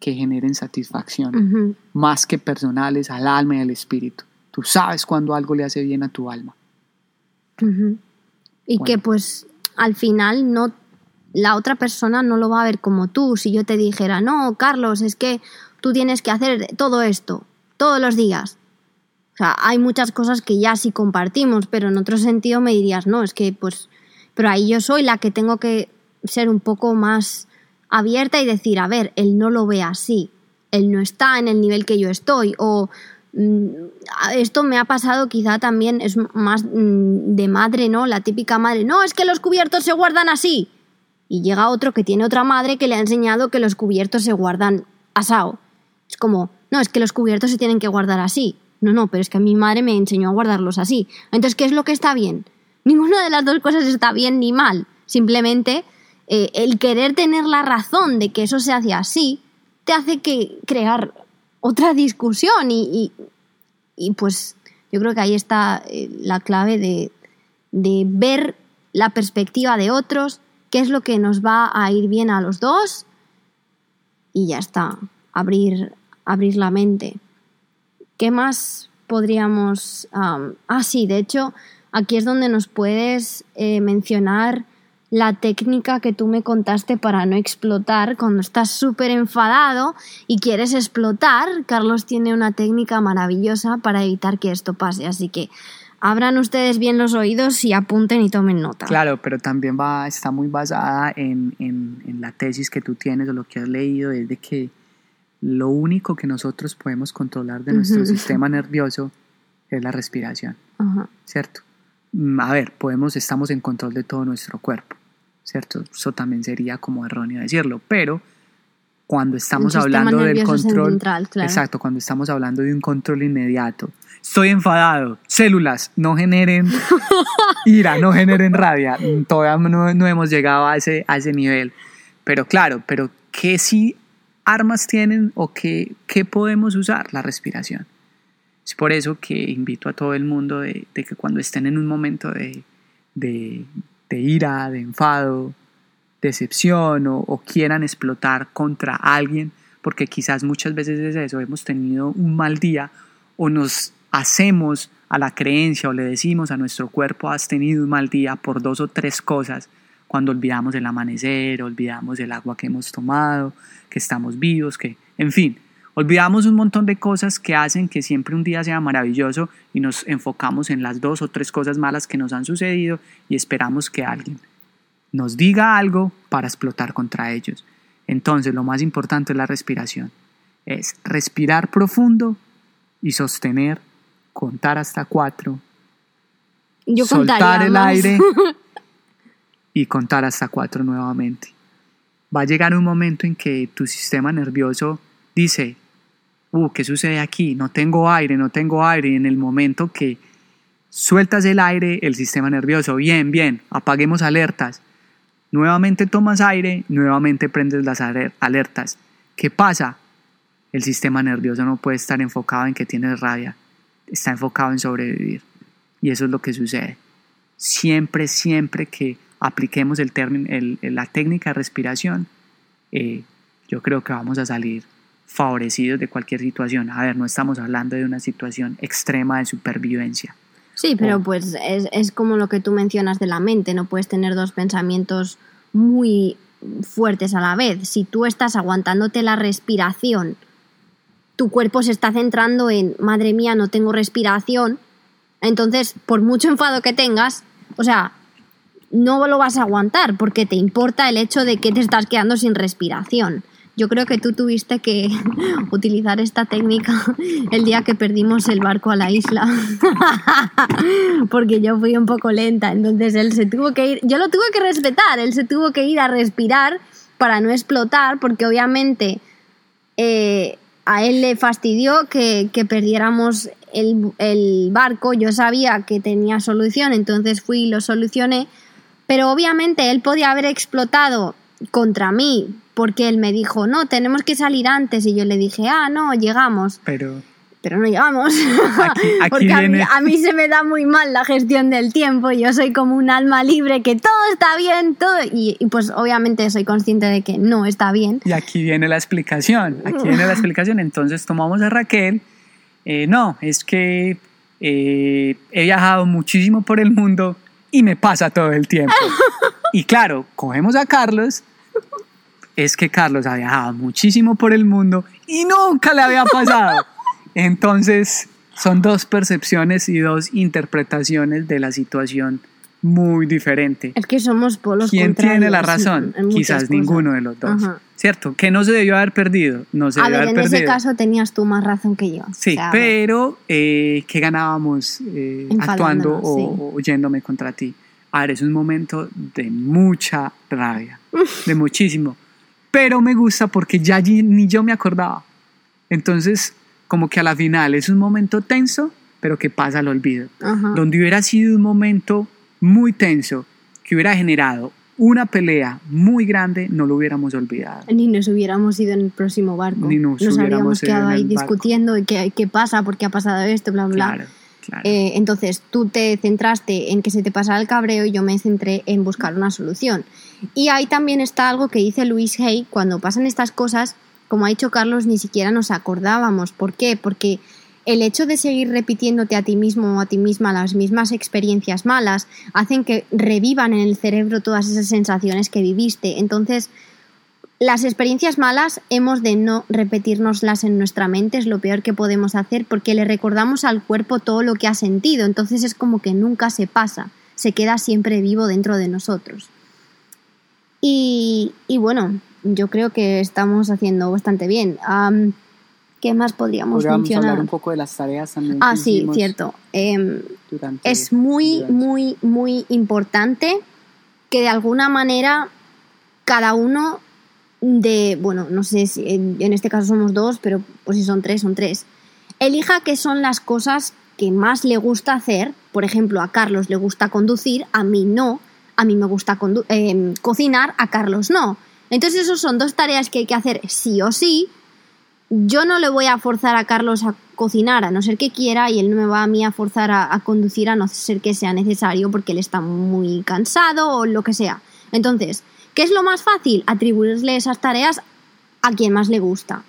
que generen satisfacción, más que personales al alma y al espíritu. Tú sabes cuando algo le hace bien a tu alma. Y que pues al final no la otra persona no lo va a ver como tú. Si yo te dijera, no, Carlos, es que tú tienes que hacer todo esto todos los días. O sea, hay muchas cosas que ya sí compartimos, pero en otro sentido me dirías, no, es que pues, pero ahí yo soy la que tengo que ser un poco más abierta y decir, a ver, él no lo ve así, él no está en el nivel que yo estoy, o esto me ha pasado quizá también, es más mm, de madre, ¿no? La típica madre, no, es que los cubiertos se guardan así. Y llega otro que tiene otra madre que le ha enseñado que los cubiertos se guardan asado. Es como, no, es que los cubiertos se tienen que guardar así. No, no, pero es que mi madre me enseñó a guardarlos así. Entonces, ¿qué es lo que está bien? Ninguna de las dos cosas está bien ni mal. Simplemente eh, el querer tener la razón de que eso se hace así te hace que crear otra discusión y, pues yo creo que ahí está eh, la clave de, ver la perspectiva de otros, qué es lo que nos va a ir bien a los dos y ya está, abrir, abrir la mente. ¿Qué más podríamos... ah, sí, de hecho, aquí es donde nos puedes eh, mencionar la técnica que tú me contaste para no explotar cuando estás súper enfadado y quieres explotar. Carlos tiene una técnica maravillosa para evitar que esto pase, así que abran ustedes bien los oídos y apunten y tomen nota. Claro, pero también va, está muy basada en, la tesis que tú tienes o lo que has leído, es de que lo único que nosotros podemos controlar de nuestro sistema nervioso es la respiración, ¿cierto? Mm, a ver, podemos, estamos en control de todo nuestro cuerpo, ¿cierto? Eso también sería como erróneo decirlo, pero cuando estamos hablando del control, exacto, cuando estamos hablando de un control inmediato, estoy enfadado, células, no generen ira, no generen rabia, todavía no, hemos llegado a ese, a ese nivel, pero claro, pero ¿qué sí armas tienen o qué, qué podemos usar? La respiración. Es por eso que invito a todo el mundo de, que cuando estén en un momento de, ira, de enfado, decepción o, quieran explotar contra alguien, porque quizás muchas veces es eso, hemos tenido un mal día o nos hacemos a la creencia o le decimos a nuestro cuerpo has tenido un mal día por dos o tres cosas, cuando olvidamos el amanecer, olvidamos el agua que hemos tomado, que estamos vivos, que, en fin, Olvidamos un montón de cosas que hacen que siempre un día sea maravilloso y nos enfocamos en las dos o tres cosas malas que nos han sucedido y esperamos que alguien nos diga algo para explotar contra ellos. Entonces lo más importante es la respiración. Es respirar profundo y sostener, contar hasta cuatro, soltar el aire y contar hasta cuatro nuevamente. Va a llegar un momento en que tu sistema nervioso dice, uh, ¿qué sucede aquí? No tengo aire, no tengo aire. Y en el momento que, Sueltas el aire, el sistema nervioso. Bien, bien, apaguemos alertas. Nuevamente tomas aire, nuevamente prendes las alertas. ¿Qué pasa? El sistema nervioso no puede estar enfocado en que tienes rabia, está enfocado en sobrevivir. Y eso es lo que sucede. Siempre, siempre que apliquemos el el, la técnica de respiración, eh, yo creo que vamos a salir favorecidos de cualquier situación. A ver, no estamos hablando de una situación extrema de supervivencia. Sí, pero pues es, es como lo que tú mencionas de la mente, no puedes tener dos pensamientos muy fuertes a la vez. Si tú estás aguantándote la respiración, tu cuerpo se está centrando en, madre mía, no tengo respiración, entonces, por mucho enfado que tengas, o sea, no lo vas a aguantar porque te importa el hecho de que te estás quedando sin respiración. Yo creo que tú tuviste que utilizar esta técnica el día que perdimos el barco a la isla. Porque yo fui un poco lenta. Entonces él se tuvo que ir. Yo lo tuve que respetar. Él se tuvo que ir a respirar para no explotar. Porque obviamente eh, a él le fastidió que, perdiéramos el, el barco. Yo sabía que tenía solución. Entonces fui y lo solucioné. Pero obviamente él podía haber explotado contra mí porque él me dijo, no, tenemos que salir antes. Y yo le dije, ah, no, llegamos. Pero. Pero no llegamos. porque a, mí, se me da muy mal la gestión del tiempo. Yo soy como un alma libre, que todo está bien, todo. Y, pues obviamente soy consciente de que no está bien. Y aquí viene la explicación. Aquí viene la explicación. Entonces tomamos a Raquel. Eh, no, es que eh, he viajado muchísimo por el mundo y me pasa todo el tiempo. y claro, cogemos a Carlos es que Carlos ha viajado muchísimo por el mundo y nunca le había pasado. Entonces, son dos percepciones y dos interpretaciones de la situación muy diferente. Es que somos polos ¿Quién tiene la razón? Quizás ninguno de los dos. ¿Cierto? Que no se debió haber perdido. No se a ver, en ese caso tenías tú más razón que yo. Sí, pero eh, ¿qué ganábamos eh, actuando o, o yéndome contra ti? A ver, es un momento de mucha rabia, de muchísimo pero me gusta porque ya ni yo me acordaba. Entonces, como que a la final es un momento tenso, pero que pasa al olvido. Donde hubiera sido un momento muy tenso, que hubiera generado una pelea muy grande, no lo hubiéramos olvidado. Ni nos hubiéramos ido en el próximo barco. Ni nos, habríamos quedado ahí discutiendo qué, qué pasa, por qué ha pasado esto, bla, bla. Eh, entonces tú te centraste en que se te pasara el cabreo y yo me centré en buscar una solución. Y ahí también está algo que dice Luis Hay, cuando pasan estas cosas, como ha dicho Carlos, ni siquiera nos acordábamos. ¿Por qué? Porque el hecho de seguir repitiéndote a ti mismo o a ti misma las mismas experiencias malas hacen que revivan en el cerebro todas esas sensaciones que viviste. Entonces, las experiencias malas hemos de no repetirnoslas en nuestra mente, es lo peor que podemos hacer porque le recordamos al cuerpo todo lo que ha sentido, entonces es como que nunca se pasa, se queda siempre vivo dentro de nosotros. Y, bueno, yo creo que estamos haciendo bastante bien. ¿Qué más podríamos Podríamos hablar un poco de las tareas también. Ah, sí, cierto. Em, es muy, muy, muy importante que de alguna manera cada uno de, bueno, no sé si en este caso somos dos, pero pues si son tres, son tres. Elija qué son las cosas que más le gusta hacer. Por ejemplo, a Carlos le gusta conducir, a mí no. A mí me gusta eh, cocinar, a Carlos no. Entonces, esas son dos tareas que hay que hacer sí o sí. Yo no le voy a forzar a Carlos a cocinar a no ser que quiera y él no me va a mí a forzar a, a conducir a no ser que sea necesario porque él está muy cansado o lo que sea. Entonces, ¿Qué es lo más fácil? Atribuirle esas tareas a quien más le gusta.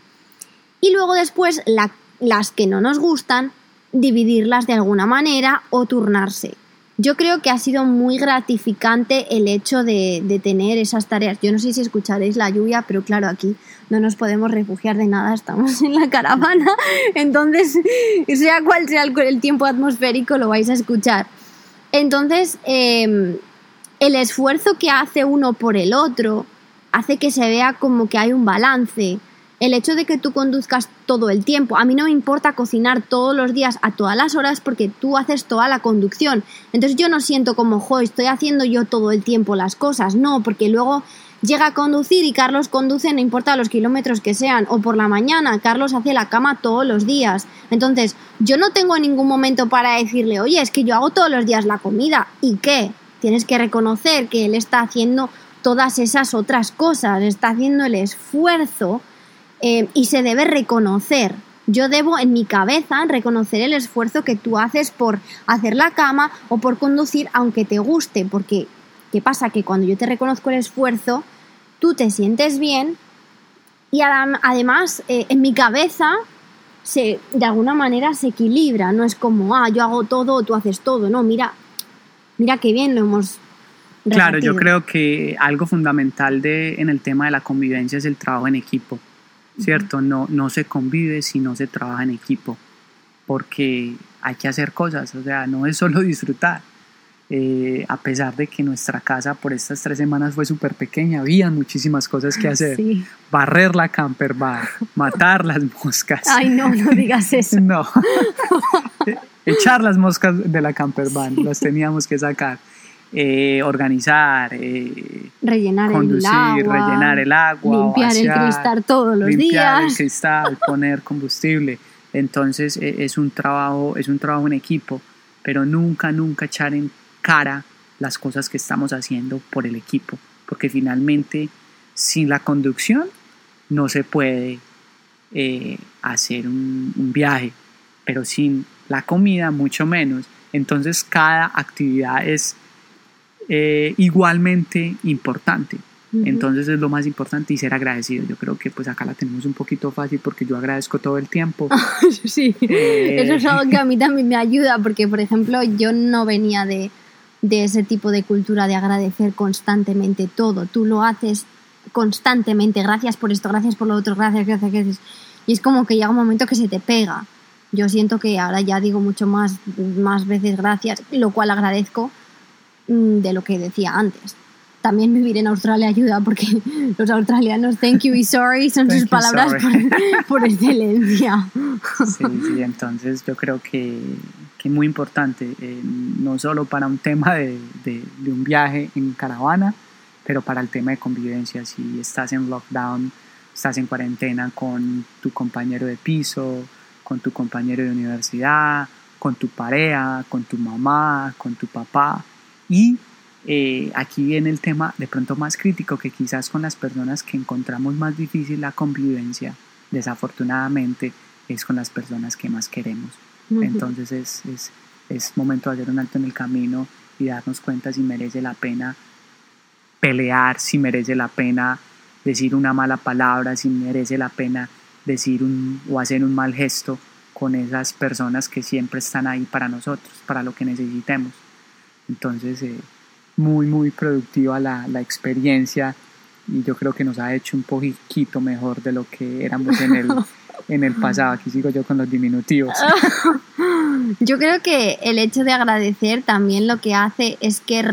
Y luego después las que no nos gustan, dividirlas de alguna manera o turnarse. Yo creo que ha sido muy gratificante el hecho de, tener esas tareas. Yo no sé si escucharéis la lluvia, pero claro, aquí no nos podemos refugiar de nada, estamos en la caravana, entonces sea cual sea el, tiempo atmosférico, lo vais a escuchar. Entonces, em, el esfuerzo que hace uno por el otro hace que se vea como que hay un balance. El hecho de que tú conduzcas todo el tiempo, a mí no me importa cocinar todos los días a todas las horas porque tú haces toda la conducción. Entonces yo no siento como, jo, estoy haciendo yo todo el tiempo las cosas, no, porque luego llega a conducir y Carlos conduce no importa los kilómetros que sean, o por la mañana Carlos hace la cama todos los días. Entonces, yo no tengo ningún momento para decirle, oye, es que yo hago todos los días la comida. ¿Y qué? Tienes que reconocer que él está haciendo todas esas otras cosas, está haciendo el esfuerzo eh, y se debe reconocer. Yo debo en mi cabeza reconocer el esfuerzo que tú haces por hacer la cama o por conducir aunque te guste, porque ¿qué pasa? Que cuando yo te reconozco el esfuerzo, tú te sientes bien y además eh, en mi cabeza se, de alguna manera se equilibra, no es como, ah, yo hago todo, tú haces todo, no, mira, mira qué bien lo hemos Claro, yo creo que algo fundamental de, en el tema de la convivencia es el trabajo en equipo, ¿cierto? No, no se convive si no se trabaja en equipo, porque hay que hacer cosas, o sea, no es solo disfrutar. Eh, a pesar de que nuestra casa por estas tres semanas fue súper pequeña, había muchísimas cosas que hacer. Barrer la camper bar, matar las moscas. Ay, no, no digas eso. no. Echar las moscas de la camper van, las teníamos que sacar. Eh, organizar, eh, rellenar el agua, rellenar el agua, limpiar el cristal todos los limpiar días, el cristal, poner combustible. Entonces e, es un trabajo, es un trabajo en equipo, pero nunca, nunca echar en cara las cosas que estamos haciendo por el equipo, porque finalmente sin la conducción no se puede eh, hacer un viaje, pero sin la comida mucho menos. Entonces cada actividad es eh, igualmente importante. Entonces es lo más importante y ser agradecido. Yo creo que pues acá la tenemos un poquito fácil porque yo agradezco todo el tiempo. sí, eh, eso es algo que a mí también me ayuda porque por ejemplo yo no venía de, de ese tipo de cultura de agradecer constantemente todo. Tú lo haces constantemente, gracias por esto, gracias por lo otro, gracias, gracias, gracias. Y es como que llega un momento que se te pega. Yo siento que ahora ya digo mucho más, más veces gracias, lo cual agradezco, Mm, de lo que decía antes. También vivir en Australia ayuda porque los australianos thank you y sorry son sus palabras por, excelencia. Sí, sí, entonces yo creo que, que muy importante, eh, no solo para un tema de, de, de, un viaje en caravana, pero para el tema de convivencia. Si estás en lockdown, estás en cuarentena con tu compañero de piso, con tu compañero de universidad, con tu pareja, con tu mamá, con tu papá, y eh, aquí viene el tema de pronto más crítico que quizás con las personas que encontramos más difícil la convivencia, desafortunadamente, es con las personas que más queremos. Entonces es, es, es momento de hacer un alto en el camino y darnos cuenta si merece la pena pelear, si merece la pena decir una mala palabra, si merece la pena decir un, o hacer un mal gesto con esas personas que siempre están ahí para nosotros, para lo que necesitemos. Entonces, eh, muy, muy productiva la, la, experiencia y yo creo que nos ha hecho un poquito mejor de lo que éramos en el, en el pasado. Aquí sigo yo con los diminutivos. Yo creo que el hecho de agradecer también lo que hace es que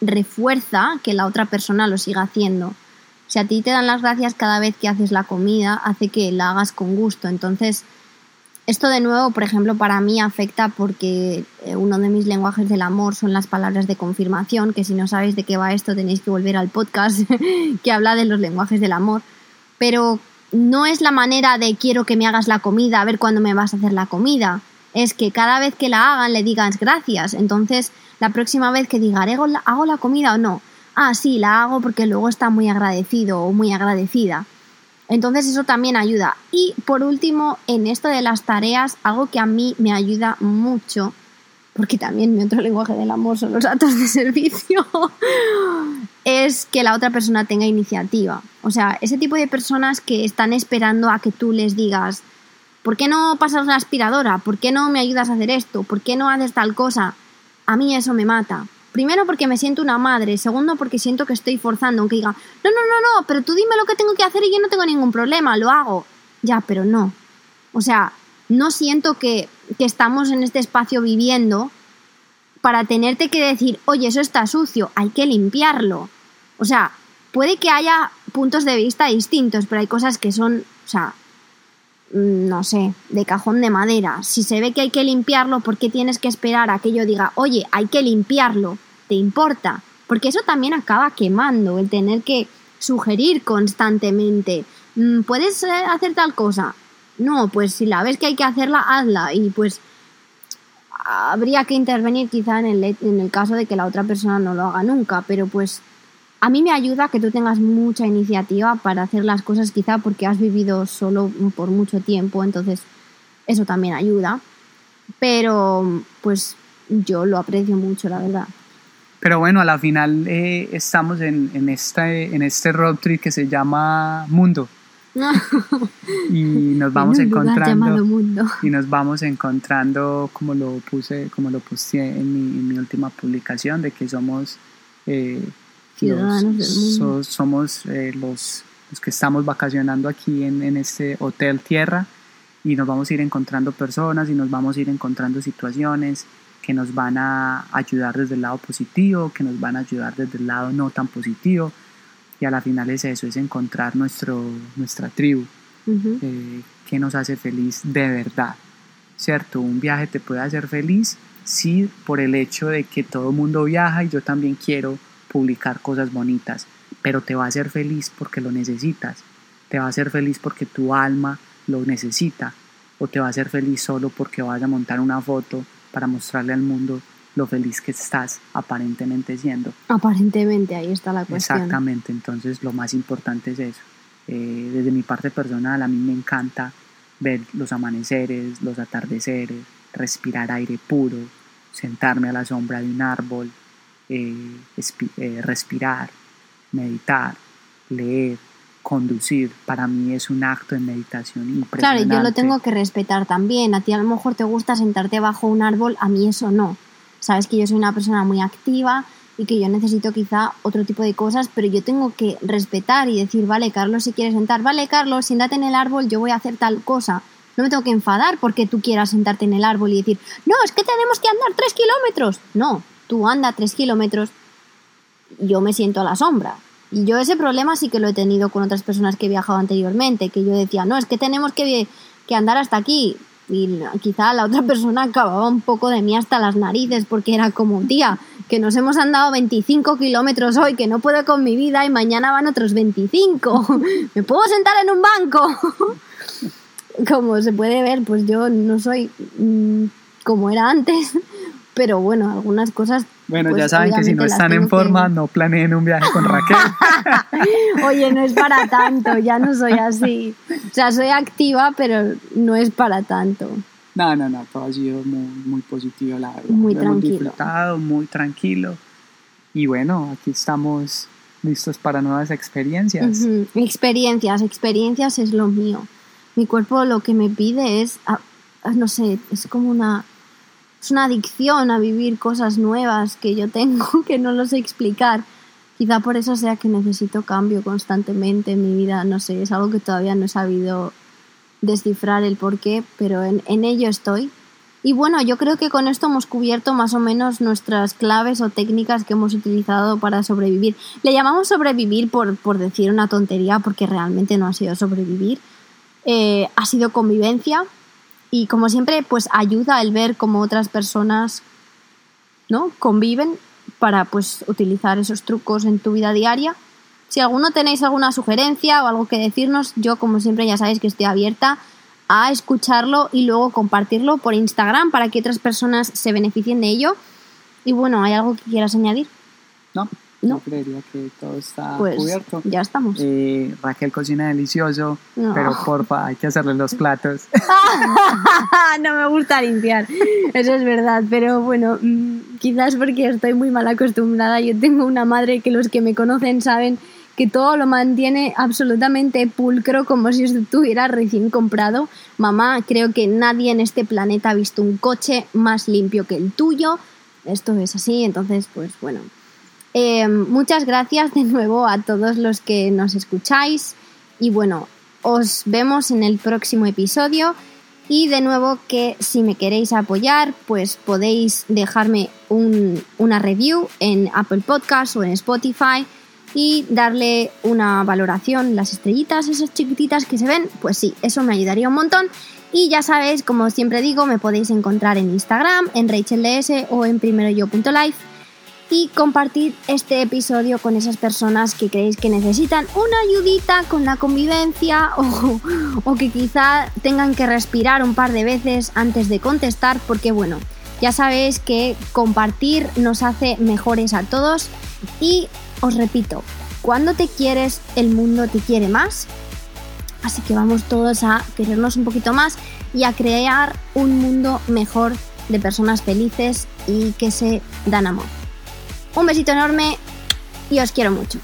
refuerza que la otra persona lo siga haciendo. Si a ti te dan las gracias cada vez que haces la comida, hace que la hagas con gusto. Entonces, esto de nuevo, por ejemplo, para mí afecta porque eh, uno de mis lenguajes del amor son las palabras de confirmación, que si no sabéis de qué va esto tenéis que volver al podcast que habla de los lenguajes del amor. Pero no es la manera de quiero que me hagas la comida, a ver cuándo me vas a hacer la comida. Es que cada vez que la hagan le digas gracias. Entonces, la próxima vez que diga, ¿hago la comida o no? Ah, sí, la hago porque luego está muy agradecido o muy agradecida. Entonces eso también ayuda. Y por último, en esto de las tareas, algo que a mí me ayuda mucho, porque también mi otro lenguaje del amor son los datos de servicio, es que la otra persona tenga iniciativa. O sea, ese tipo de personas que están esperando a que tú les digas, ¿por qué no pasas la aspiradora? ¿Por qué no me ayudas a hacer esto? ¿Por qué no haces tal cosa? A mí eso me mata. Primero porque me siento una madre, segundo porque siento que estoy forzando, aunque diga, no, no, no, no, pero tú dime lo que tengo que hacer y yo no tengo ningún problema, lo hago. Ya, pero no. O sea, no siento que, que estamos en este espacio viviendo para tenerte que decir, oye, eso está sucio, hay que limpiarlo. O sea, puede que haya puntos de vista distintos, pero hay cosas que son, o sea, Mm, no sé, de cajón de madera. Si se ve que hay que limpiarlo, ¿por qué tienes que esperar a que yo diga, oye, hay que limpiarlo? ¿Te importa? Porque eso también acaba quemando, el tener que sugerir constantemente. Mm, ¿Puedes eh, hacer tal cosa? No, pues si la ves que hay que hacerla, hazla. Y pues habría que intervenir quizá en el, en el caso de que la otra persona no lo haga nunca, pero pues a mí me ayuda que tú tengas mucha iniciativa para hacer las cosas quizá porque has vivido solo por mucho tiempo, entonces eso también ayuda. Pero pues yo lo aprecio mucho, la verdad. Pero bueno, a la final eh, estamos en, en, este, en este road trip que se llama Mundo. y nos vamos encontrando mundo. y nos vamos encontrando como lo puse como lo puse en mi, en mi última publicación de que somos eh, ciudadanos del mundo somos eh, los, los, que estamos vacacionando aquí en, en este hotel tierra y nos vamos a ir encontrando personas y nos vamos a ir encontrando situaciones que nos van a ayudar desde el lado positivo, que nos van a ayudar desde el lado no tan positivo. Y a la final es eso, es encontrar nuestro, nuestra tribu, eh, que nos hace feliz de verdad. ¿Cierto? Un viaje te puede hacer feliz, sí, por el hecho de que todo el mundo viaja y yo también quiero publicar cosas bonitas, pero te va a hacer feliz porque lo necesitas, te va a hacer feliz porque tu alma lo necesita, o te va a hacer feliz solo porque vas a montar una foto para mostrarle al mundo lo feliz que estás aparentemente siendo. Aparentemente, ahí está la cuestión. Exactamente, entonces lo más importante es eso. Eh, desde mi parte personal, a mí me encanta ver los amaneceres, los atardeceres, respirar aire puro, sentarme a la sombra de un árbol, eh, eh, respirar, meditar, leer, conducir para mí es un acto de meditación impresionante. Claro, yo lo tengo que respetar también. A ti a lo mejor te gusta sentarte bajo un árbol, a mí eso no. Sabes que yo soy una persona muy activa y que yo necesito quizá otro tipo de cosas, pero yo tengo que respetar y decir, vale, Carlos, si quieres sentar, vale, Carlos, siéntate en el árbol, yo voy a hacer tal cosa. No me tengo que enfadar porque tú quieras sentarte en el árbol y decir, no, es que tenemos que andar tres kilómetros. No, tú anda tres kilómetros, yo me siento a la sombra. Y yo ese problema sí que lo he tenido con otras personas que he viajado anteriormente, que yo decía, no, es que tenemos que, que andar hasta aquí. Y quizá la otra persona acababa un poco de mí hasta las narices, porque era como, tía, que nos hemos andado 25 kilómetros hoy, que no puedo con mi vida y mañana van otros 25. ¿Me puedo sentar en un banco? como se puede ver, pues yo no soy mm, como era antes, pero bueno, algunas cosas bueno, ya pues, saben que si no están en forma, no planeen un viaje con Raquel. Oye, no es para tanto, ya no soy así. O sea, soy activa, pero no es para tanto. No, no, no, todo ha sido muy, muy positivo, la verdad. Muy tranquilo. Hemos disfrutado, muy tranquilo. Y bueno, aquí estamos listos para nuevas experiencias. Experiencias, experiencias es lo mío. Mi cuerpo lo que me pide es, ah, no sé, es como una es una adicción a vivir cosas nuevas que yo tengo que no lo sé explicar. Quizá por eso sea que necesito cambio constantemente en mi vida, no sé, es algo que todavía no he sabido descifrar el por qué, pero en, ello estoy. Y bueno, yo creo que con esto hemos cubierto más o menos nuestras claves o técnicas que hemos utilizado para sobrevivir. Le llamamos sobrevivir por, por decir una tontería, porque realmente no ha sido sobrevivir. Eh, ha sido convivencia, y como siempre, pues ayuda el ver cómo otras personas ¿no? conviven para pues utilizar esos trucos en tu vida diaria. Si alguno tenéis alguna sugerencia o algo que decirnos, yo como siempre ya sabéis que estoy abierta a escucharlo y luego compartirlo por Instagram para que otras personas se beneficien de ello. Y bueno, ¿hay algo que quieras añadir? No, no. creería que todo está pues, cubierto. Ya estamos. Eh, Raquel cocina delicioso, pero porfa, hay que hacerle los platos. no me gusta limpiar, eso es verdad, pero bueno, mm, quizás porque estoy muy mal acostumbrada. Yo tengo una madre que los que me conocen saben que todo lo mantiene absolutamente pulcro como si estuviera recién comprado. Mamá, creo que nadie en este planeta ha visto un coche más limpio que el tuyo. Esto es así, entonces pues bueno. Eh, muchas gracias de nuevo a todos los que nos escucháis y bueno, os vemos en el próximo episodio y de nuevo que si me queréis apoyar pues podéis dejarme una review en Apple Podcast o en Spotify y darle una valoración, las estrellitas esas chiquititas que se ven, pues sí, eso me ayudaría un montón. Y ya sabéis, como siempre digo, me podéis encontrar en Instagram, en RachelDS o en primeroyo.life y compartir este episodio con esas personas que creéis que necesitan una ayudita con la convivencia o, o que quizá tengan que respirar un par de veces antes de contestar porque bueno, ya sabéis que compartir nos hace mejores a todos y os repito, cuando te quieres, el mundo te quiere más. Así que vamos todos a querernos un poquito más y a crear un mundo mejor de personas felices y que se dan amor. Un besito enorme y os quiero mucho.